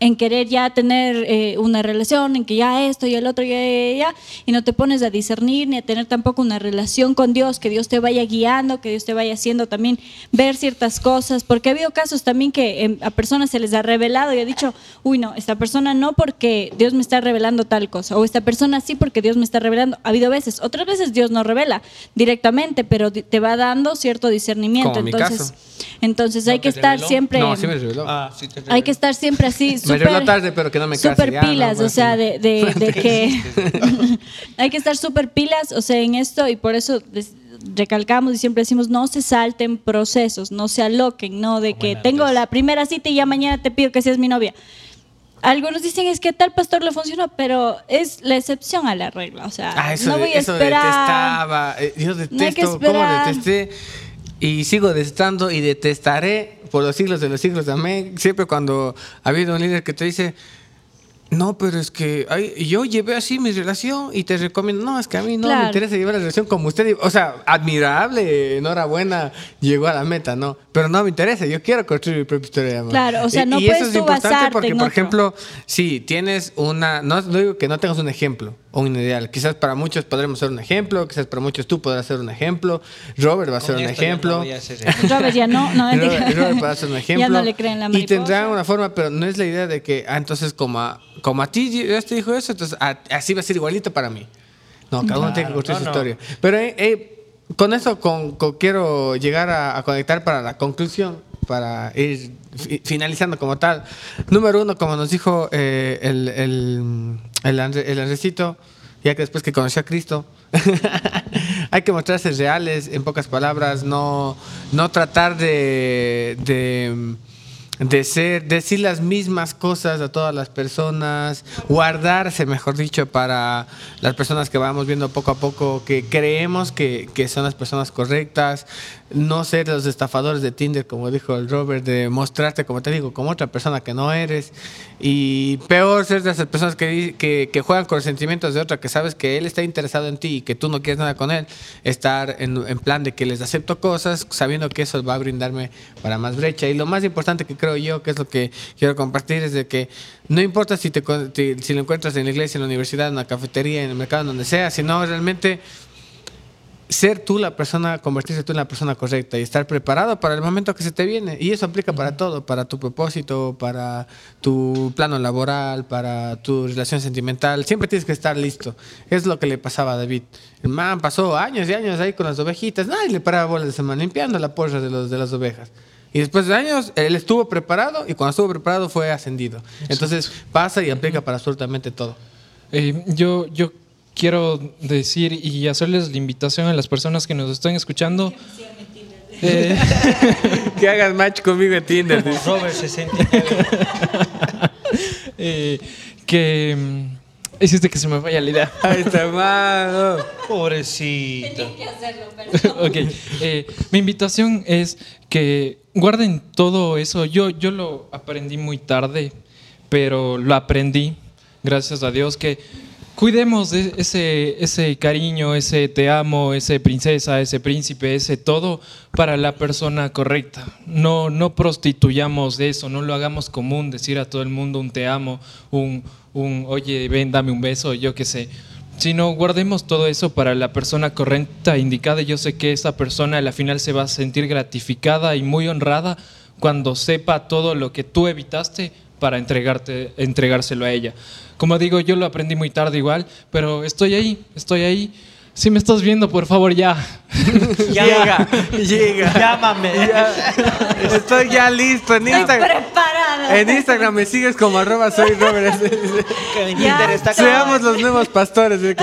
en querer ya tener eh, una relación, en que ya esto y el otro, ya, ya, ya, y no te pones a discernir ni a tener tampoco una relación con Dios, que Dios te vaya guiando, que Dios te vaya haciendo también ver ciertas cosas, porque ha habido casos también que em, a personas se les ha revelado y ha dicho, uy, no, esta persona no porque Dios me está revelando tal cosa, o esta persona sí porque Dios me está revelando. Ha habido veces, otras veces Dios no revela directamente, pero te va dando cierto discernimiento. Como mi entonces, caso. entonces ¿No hay que estar reveló? siempre... No, sí me reveló. Ah, sí te Hay que estar siempre así, Súper tarde, pero que no me case, súper ya, no, pilas, pues, o sea, sí. de, de- de que hay que estar súper pilas, o sea, en esto y por eso recalcamos y siempre decimos no se salten procesos, no se aloquen, no de que en tengo la primera cita y ya mañana te pido que seas mi novia. Algunos dicen es que tal pastor le funcionó, pero es la excepción a la regla, o sea, Ah, eso, no voy a eso esperar. detestaba. Eh, Yo detesto, ¿cómo esperar. detesté? Y sigo detestando y detestaré por los siglos de los siglos. Amén. Siempre cuando ha habido un líder que te dice, no, pero es que ay, yo llevé así mi relación y te recomiendo, no, es que a mí no Claro. me interesa llevar la relación como usted. O sea, admirable, enhorabuena, llegó a la meta, ¿no? Pero no me interesa, yo quiero construir mi propia historia de amor. Claro, o sea, Y- no y puedes eso es importante basarte porque, por ejemplo, si tienes una, no no digo que no tengas un ejemplo o un ideal, quizás para muchos podremos ser un ejemplo, quizás para muchos tú podrás ser un ejemplo, Robert va a ser un no ejemplo. a eso. Robert ya no, no Robert. Robert puede ser un ejemplo. Ya no le creen la Y mariposa. tendrá una forma, pero no es la idea de que, ah, entonces como a, como a ti Dios te dijo eso, entonces a- así va a ser igualito para mí. No, cada uno tiene que Claro, construir no, su no. historia. Pero eh, eh, con eso con, con- quiero llegar a, conectar para la conclusión. para ir fi- finalizando como tal. Número uno, como nos dijo eh, el, el, el Andresito, ya que después que conoció a Cristo, hay que mostrarse reales, en pocas palabras, no, no tratar de, de, de ser, decir las mismas cosas a todas las personas, guardarse, mejor dicho, para las personas que vamos viendo poco a poco, que creemos que, que son las personas correctas, no ser los estafadores de Tinder, como dijo el Robert, de mostrarte, como te digo, como otra persona que no eres, y peor ser de esas personas que, que, que juegan con los sentimientos de otra, que sabes que él está interesado en ti y que tú no quieres nada con él, estar en, en plan de que les acepto cosas, sabiendo que eso va a brindarme para más brecha. Y lo más importante que creo yo, que es lo que quiero compartir, es de que no importa si, te- si lo encuentras en la iglesia, en la universidad, en la cafetería, en el mercado, donde sea, sino realmente ser tú la persona, convertirse tú en la persona correcta y estar preparado para el momento que se te viene. Y eso aplica para todo, para tu propósito, para tu plano laboral, para tu relación sentimental. Siempre tienes que estar listo. Es lo que le pasaba a David. El man pasó años y años ahí con las ovejitas. Nadie le paraba bolas de semana limpiando la porra de, los, de las ovejas. Y después de años, él estuvo preparado y cuando estuvo preparado fue ascendido. Entonces pasa y aplica para absolutamente todo. Eh, yo, yo quiero decir y hacerles la invitación a las personas que nos están escuchando. Eh, que hagas match conmigo en Tinder. Robert 69. eh, que mm, hiciste que se me vaya la idea. Ahí está, mano. Pobrecito. Ok, eh, mi invitación es que guarden todo eso. Yo, yo lo aprendí muy tarde, pero lo aprendí, gracias a Dios, que cuidemos de ese, ese cariño, ese te amo, ese princesa, ese príncipe, ese todo para la persona correcta. No, no prostituyamos eso, no lo hagamos común, decir a todo el mundo un te amo, un, un oye, ven, dame un beso, yo qué sé sino guardemos todo eso para la persona correcta, indicada. Yo sé que esa persona a la final se va a sentir gratificada y muy honrada cuando sepa todo lo que tú evitaste para entregarte, entregárselo a ella. Como digo, yo lo aprendí muy tarde igual, pero estoy ahí, estoy ahí. Si me estás viendo, por favor, ya. Llega, llega. Llámame. Estoy ya listo en Instagram. Preparada. En Instagram me sigues como arroba soy Robert. Ya está Seamos los nuevos pastores. ¿eh?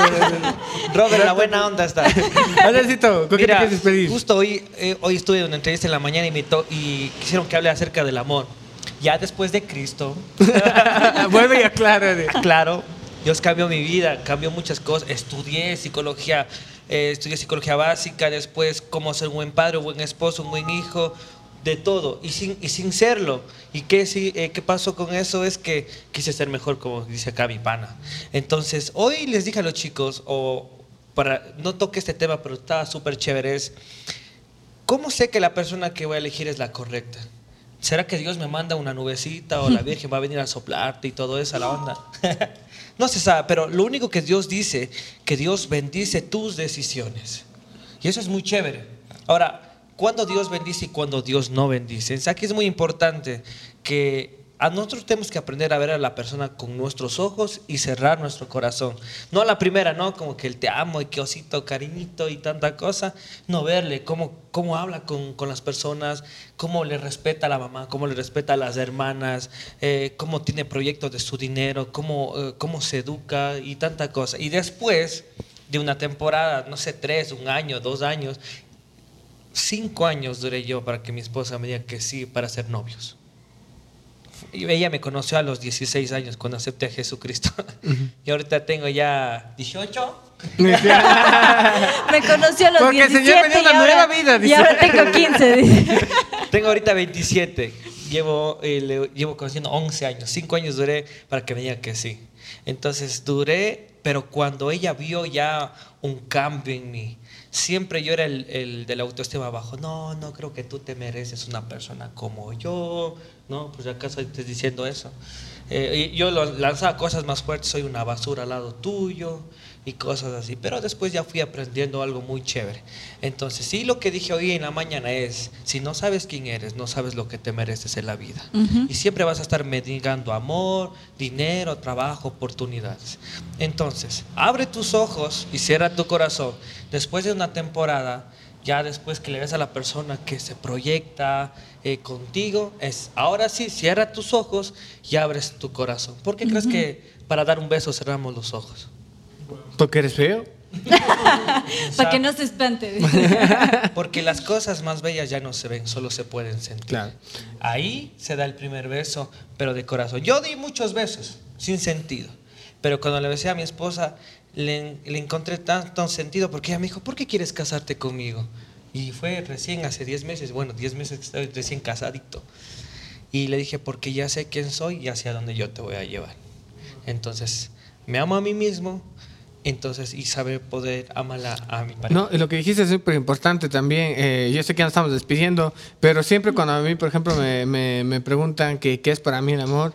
Robert, la buena onda está. Andresito, ¿con qué te Mira, quieres despedir? justo hoy, eh, hoy estuve en una entrevista en la mañana y, me to- y quisieron que hable acerca del amor. Ya después de Cristo, Vuelve y aclara. claro, Dios cambió mi vida, cambió muchas cosas. Estudié psicología, eh, estudié psicología básica, después cómo ser un buen padre, un buen esposo, un buen hijo, de todo, y sin, y sin serlo. ¿Y qué, sí, eh, qué pasó con eso? Es que quise ser mejor, como dice acá mi pana. Entonces, hoy les dije a los chicos, o para, no toque este tema, pero está súper chévere, es, ¿cómo sé que la persona que voy a elegir es la correcta? ¿Será que Dios me manda una nubecita o la Virgen va a venir a soplarte y todo eso a la onda? no se sabe, pero lo único que Dios dice, que Dios bendice tus decisiones. Y eso es muy chévere. Ahora, ¿cuándo Dios bendice y cuándo Dios no bendice? Aquí es muy importante que a nosotros tenemos que aprender a ver a la persona con nuestros ojos y cerrar nuestro corazón. No a la primera, ¿no? Como que el te amo y que osito, cariñito y tanta cosa. No verle cómo, cómo habla con, con las personas, cómo le respeta a la mamá, cómo le respeta a las hermanas, eh, cómo tiene proyectos de su dinero, cómo, eh, cómo se educa y tanta cosa. Y después de una temporada, no sé, tres, un año, dos años, cinco años duré yo para que mi esposa me diga que sí para ser novios. Y ella me conoció a los 16 años cuando acepté a Jesucristo. Y ahorita tengo ya 18. Me conoció a los Porque el 17 Señor me dio y una ahora- nueva vida, Y dice. ahora tengo 15. dice. Tengo ahorita 27. Llevo, eh, le- llevo conociendo 11 años. 5 años duré para que me diga que sí. Entonces duré, pero cuando ella vio ya un cambio en mí, siempre yo era el, el de la autoestima bajo. No, no creo que tú te mereces una persona como yo. No, pues acaso estés diciendo eso. Eh, y yo lanzaba cosas más fuertes, soy una basura al lado tuyo y cosas así. Pero después ya fui aprendiendo algo muy chévere. Entonces, sí, lo que dije hoy en la mañana es, si no sabes quién eres, no sabes lo que te mereces en la vida. Y siempre vas a estar mendigando amor, dinero, trabajo, oportunidades. Entonces, abre tus ojos y cierra tu corazón. Después de una temporada, Ya después que le ves a la persona que se proyecta eh, contigo, es ahora sí, cierra tus ojos y abres tu corazón. ¿Por qué crees que para dar un beso cerramos los ojos? Porque eres feo. Para que no se espante. Porque las cosas más bellas ya no se ven, solo se pueden sentir. Claro. Ahí se da el primer beso, pero de corazón. Yo di muchos besos, sin sentido. Pero cuando le besé a mi esposa, le, encontré tanto sentido porque ella me dijo, ¿por qué quieres casarte conmigo? Y fue recién hace 10 meses, bueno, 10 meses que estoy recién casadito. Y le dije, porque ya sé quién soy y hacia dónde yo te voy a llevar. Entonces, me amo a mí mismo, entonces, y saber poder amar a, mi pareja. No, lo que dijiste es súper importante también. eh, yo sé que nos estamos despidiendo, pero siempre cuando a mí, por ejemplo, me, me- me preguntan que, qué es para mí el amor,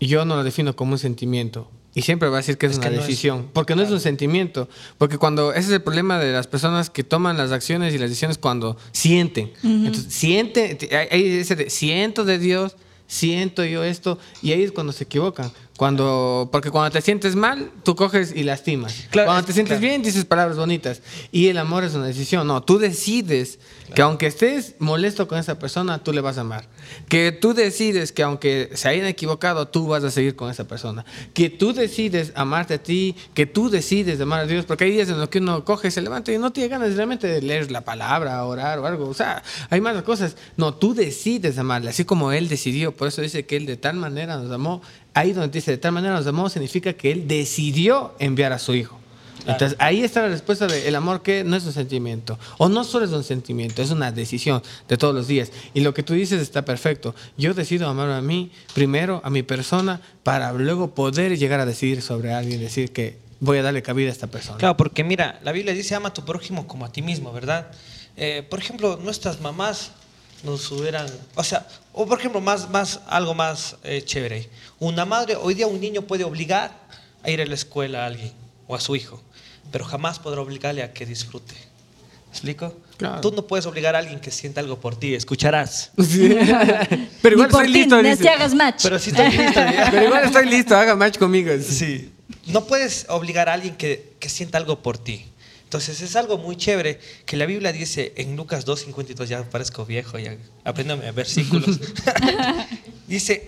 yo no lo defino como un sentimiento. Y siempre voy a decir que es, Es una que no es- decisión, porque no es un sentimiento. Porque cuando ese es el problema de las personas que toman las acciones y las decisiones cuando sienten. Entonces, siente, hay- hay ese de, siento de Dios, siento yo esto, y ahí es cuando se equivocan. Cuando, porque cuando te sientes mal, tú coges y lastimas. Claro, cuando te sientes claro. bien, dices palabras bonitas. Y el amor es una decisión. No, tú decides que aunque estés molesto con esa persona, tú le vas a amar. Que tú decides que aunque se hayan equivocado, tú vas a seguir con esa persona. Que tú decides amarte a ti, que tú decides amar a Dios. Porque hay días en los que uno coge, se levanta y no tiene ganas realmente de leer la palabra, orar o algo. O sea, hay más cosas. No, tú decides amarle, así como Él decidió. Por eso dice que Él de tal manera nos amó. Ahí donde dice de tal manera nos amó, significa que Él decidió enviar a su Hijo. Entonces ahí está la respuesta del amor que no es un sentimiento. O no solo es un sentimiento, es una decisión de todos los días. Y lo que tú dices está perfecto. Yo decido amar a mí, primero a mi persona, para luego poder llegar a decidir sobre alguien, decir que voy a darle cabida a esta persona. Claro, porque mira, la Biblia dice ama a tu prójimo como a ti mismo, ¿verdad? Eh, por ejemplo, nuestras mamás nos hubieran, o sea, o por ejemplo, más, más, algo más eh, chévere. Una madre, hoy día un niño puede obligar a ir a la escuela a alguien o a su hijo, pero jamás podrá obligarle a que disfrute. ¿Me explico? Claro. Tú no puedes obligar a alguien que sienta algo por ti, escucharás. Sí. Pero igual estoy listo. ni dice. si hagas match. Pero si estoy listo. Pero igual estoy listo, haga match conmigo. Sí. No puedes obligar a alguien que, que sienta algo por ti. Entonces es algo muy chévere que la Biblia dice en Lucas 2.52, ya parezco viejo, ya apréndame versículos. dice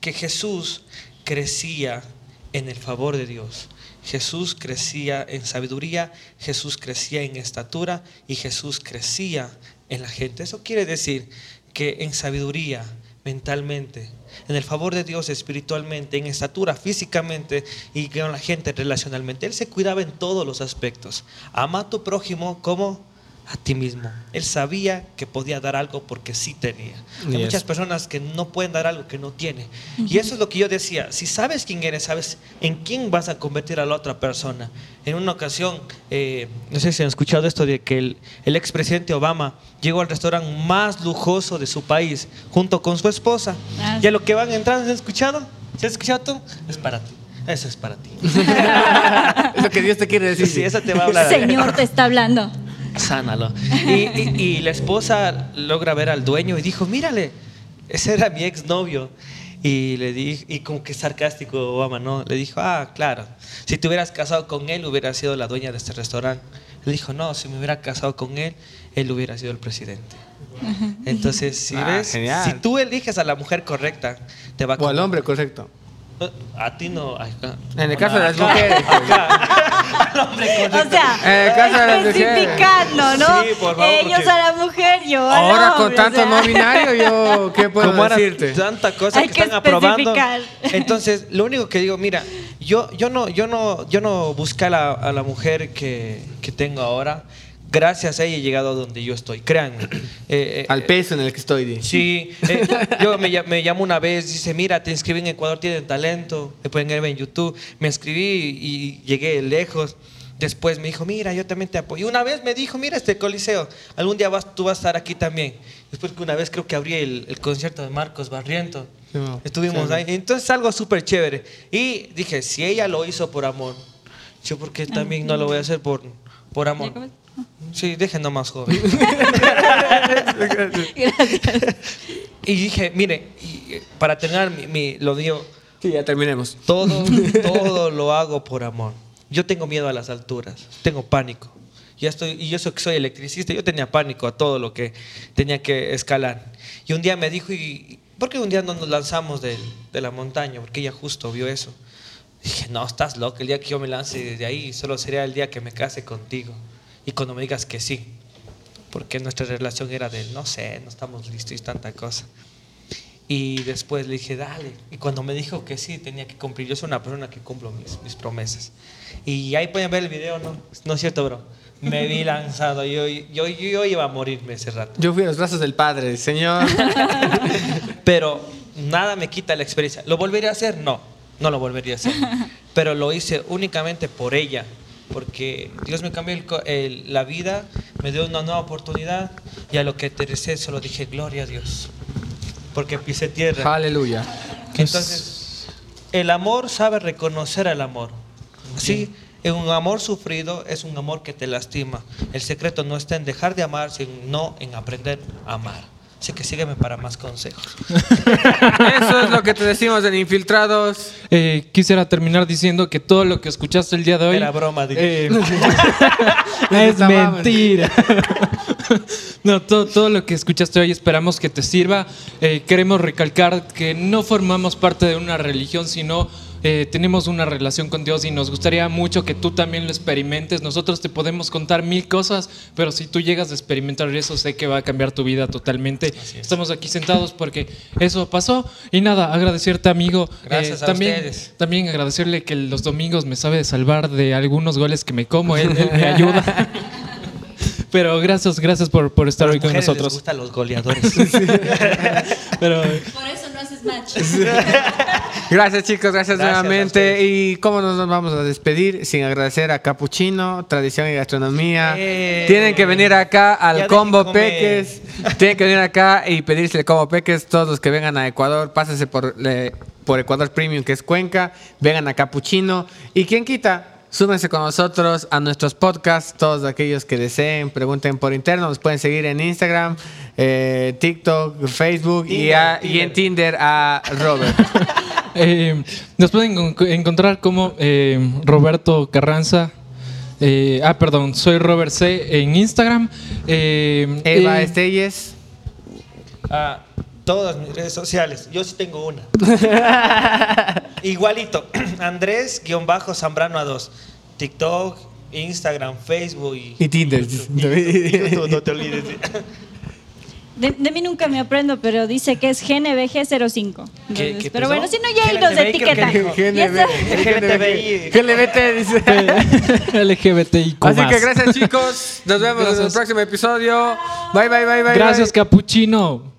que Jesús crecía en el favor de Dios. Jesús crecía en sabiduría, Jesús crecía en estatura y Jesús crecía en la gente. Eso quiere decir que en sabiduría, mentalmente, en el favor de Dios espiritualmente, en estatura físicamente y con la gente relacionalmente, Él se cuidaba en todos los aspectos. Ama a tu prójimo como a ti mismo. Él sabía que podía dar algo porque sí tenía. Hay Yes. muchas personas que no pueden dar algo que no tienen. Y eso es lo que yo decía. Si sabes quién eres, sabes en quién vas a convertir a la otra persona. En una ocasión, eh, no sé si han escuchado esto de que el, el expresidente Obama llegó al restaurante más lujoso de su país junto con su esposa. Ah, Y a lo que van entrando, ¿has escuchado? ¿Se has escuchado tú? Es para ti. Eso es para ti. Es lo que Dios te quiere decir. Sí, eso te va a hablar. Señor te está hablando. Sánalo. Y, y- y la esposa logra ver al dueño y dijo, mírale, ese era mi exnovio. Y le di, y como que sarcástico Obama, ¿no? Le dijo, ah, claro, si te hubieras casado con él, hubiera sido la dueña de este restaurante. Le dijo, no, si me hubiera casado con él, él hubiera sido el presidente. Entonces, si Ah, ves, genial. si tú eliges a la mujer correcta, te va a O al hombre, correcto. A ti no. acá. En el caso de las mujeres. pues. O sea, En el caso de las mujeres. especificando, ¿no? Sí, por favor, Ellos porque- a la mujer, yo al Ahora con tanto o sea. no binario, yo, ¿qué puedo ahora decirte? tanta cosa Hay que, que están aprobando. Entonces, lo único que digo, mira, yo, yo no, yo no, yo no busqué a la, a la mujer que, que tengo ahora. Gracias a ella he llegado a donde yo estoy, créanme. Eh, eh, Al peso en el que estoy. Sí, eh, yo me, me llamó una vez, dice, mira, te inscribí en Ecuador, tienen talento, me pueden ver en YouTube. Me inscribí y llegué lejos. Después me dijo, mira, yo también te apoyo. Y una vez me dijo, mira este coliseo, algún día vas, tú vas a estar aquí también. Después que una vez creo que abrí el, el concierto de Marcos Barriento. Sí. Estuvimos Sí. ahí. Entonces algo súper chévere. Y dije, si ella lo hizo por amor, yo porque también no lo voy a hacer por, por amor. Sí, déjenlo más joven. Gracias. Y dije, mire, y, eh, para terminar mi, mi- lo digo, Sí, ya terminemos. todo, todo lo hago por amor. Yo tengo miedo a las alturas, tengo pánico. Ya estoy, y yo soy, soy electricista, yo tenía pánico a todo lo que tenía que escalar. Y un día me dijo, ¿y por qué un día no nos lanzamos de, la montaña? Porque ella justo vio eso. Dije, no, estás loco, el día que yo me lance desde ahí solo sería el día que me case contigo. Y cuando me digas que sí. Porque nuestra relación era de, no sé, no estamos listos y tanta cosa. Y después le dije, dale. Y cuando me dijo que sí, tenía que cumplir. Yo soy una persona que cumplo mis, mis promesas. Y ahí pueden ver el video, ¿no? No es cierto, bro. Me vi lanzado. Yo, yo, yo, yo iba a morirme ese rato. Yo fui a los brazos del Padre, Señor. Pero nada me quita la experiencia. ¿Lo volvería a hacer? No, no lo volvería a hacer. Pero lo hice únicamente por ella. Porque Dios me cambió el co- el- la vida, me dio una nueva oportunidad y a lo que aterricé solo dije, gloria a Dios. Porque pisé tierra. Aleluya. Entonces, el amor sabe reconocer al amor. Sí, un amor sufrido es un amor que te lastima. El secreto no está en dejar de amar, sino en aprender a amar. Así que sígueme para más consejos. Eso es lo que te decimos en Infiltrados. Eh, quisiera terminar diciendo que todo lo que escuchaste el día de hoy Era broma, dile. eh, es mentira. No, todo, todo lo que escuchaste hoy esperamos que te sirva. Eh, queremos recalcar que no formamos parte de una religión, sino eh, tenemos una relación con Dios y nos gustaría mucho que tú también lo experimentes. Nosotros te podemos contar mil cosas, pero si tú llegas a experimentar eso, sé que va a cambiar tu vida totalmente. Estamos aquí sentados porque eso pasó. Y nada, agradecerte, amigo. Eh, Gracias a también, ustedes. También agradecerle que los domingos me sabe salvar de algunos goles que me como. Él, él me ayuda. Pero gracias, gracias por, por estar las hoy con mujeres les nosotros. gustan los goleadores. Pero Por eso Gracias chicos, gracias, nuevamente. Y cómo no nos vamos a despedir sin agradecer a Capuchino, Tradición y Gastronomía. Eh. Tienen que venir acá al Combo. Peques. Tienen que venir acá y pedirse el Combo Peques. Todos los que vengan a Ecuador, pásense por, Ecuador Premium, que es Cuenca. Vengan a Capuchino. Y quien quita, súmense con nosotros a nuestros podcasts. Todos aquellos que deseen, pregunten por interno. Nos pueden seguir en Instagram, eh, TikTok, Facebook y, Tinder, a- y en Tinder a Robert. eh, nos pueden en- encontrar como eh, Roberto Carranza. ah, perdón, soy Robert C en Instagram. Eva Estelles. a todas mis redes sociales. Yo sí tengo una. Igualito. Andrés-Zambrano a 2. TikTok, Instagram, Facebook y, Y Tinder. YouTube, no te olvides. De, de mí nunca me aprendo, pero dice que es GNBG05. ¿Qué- Entonces, qué pero bueno, si no, ya ahí nos etiquetan. LGBTIQ+. Así que gracias chicos. Nos vemos en el próximo episodio. Bye bye bye bye. Gracias, bye. Capuchino.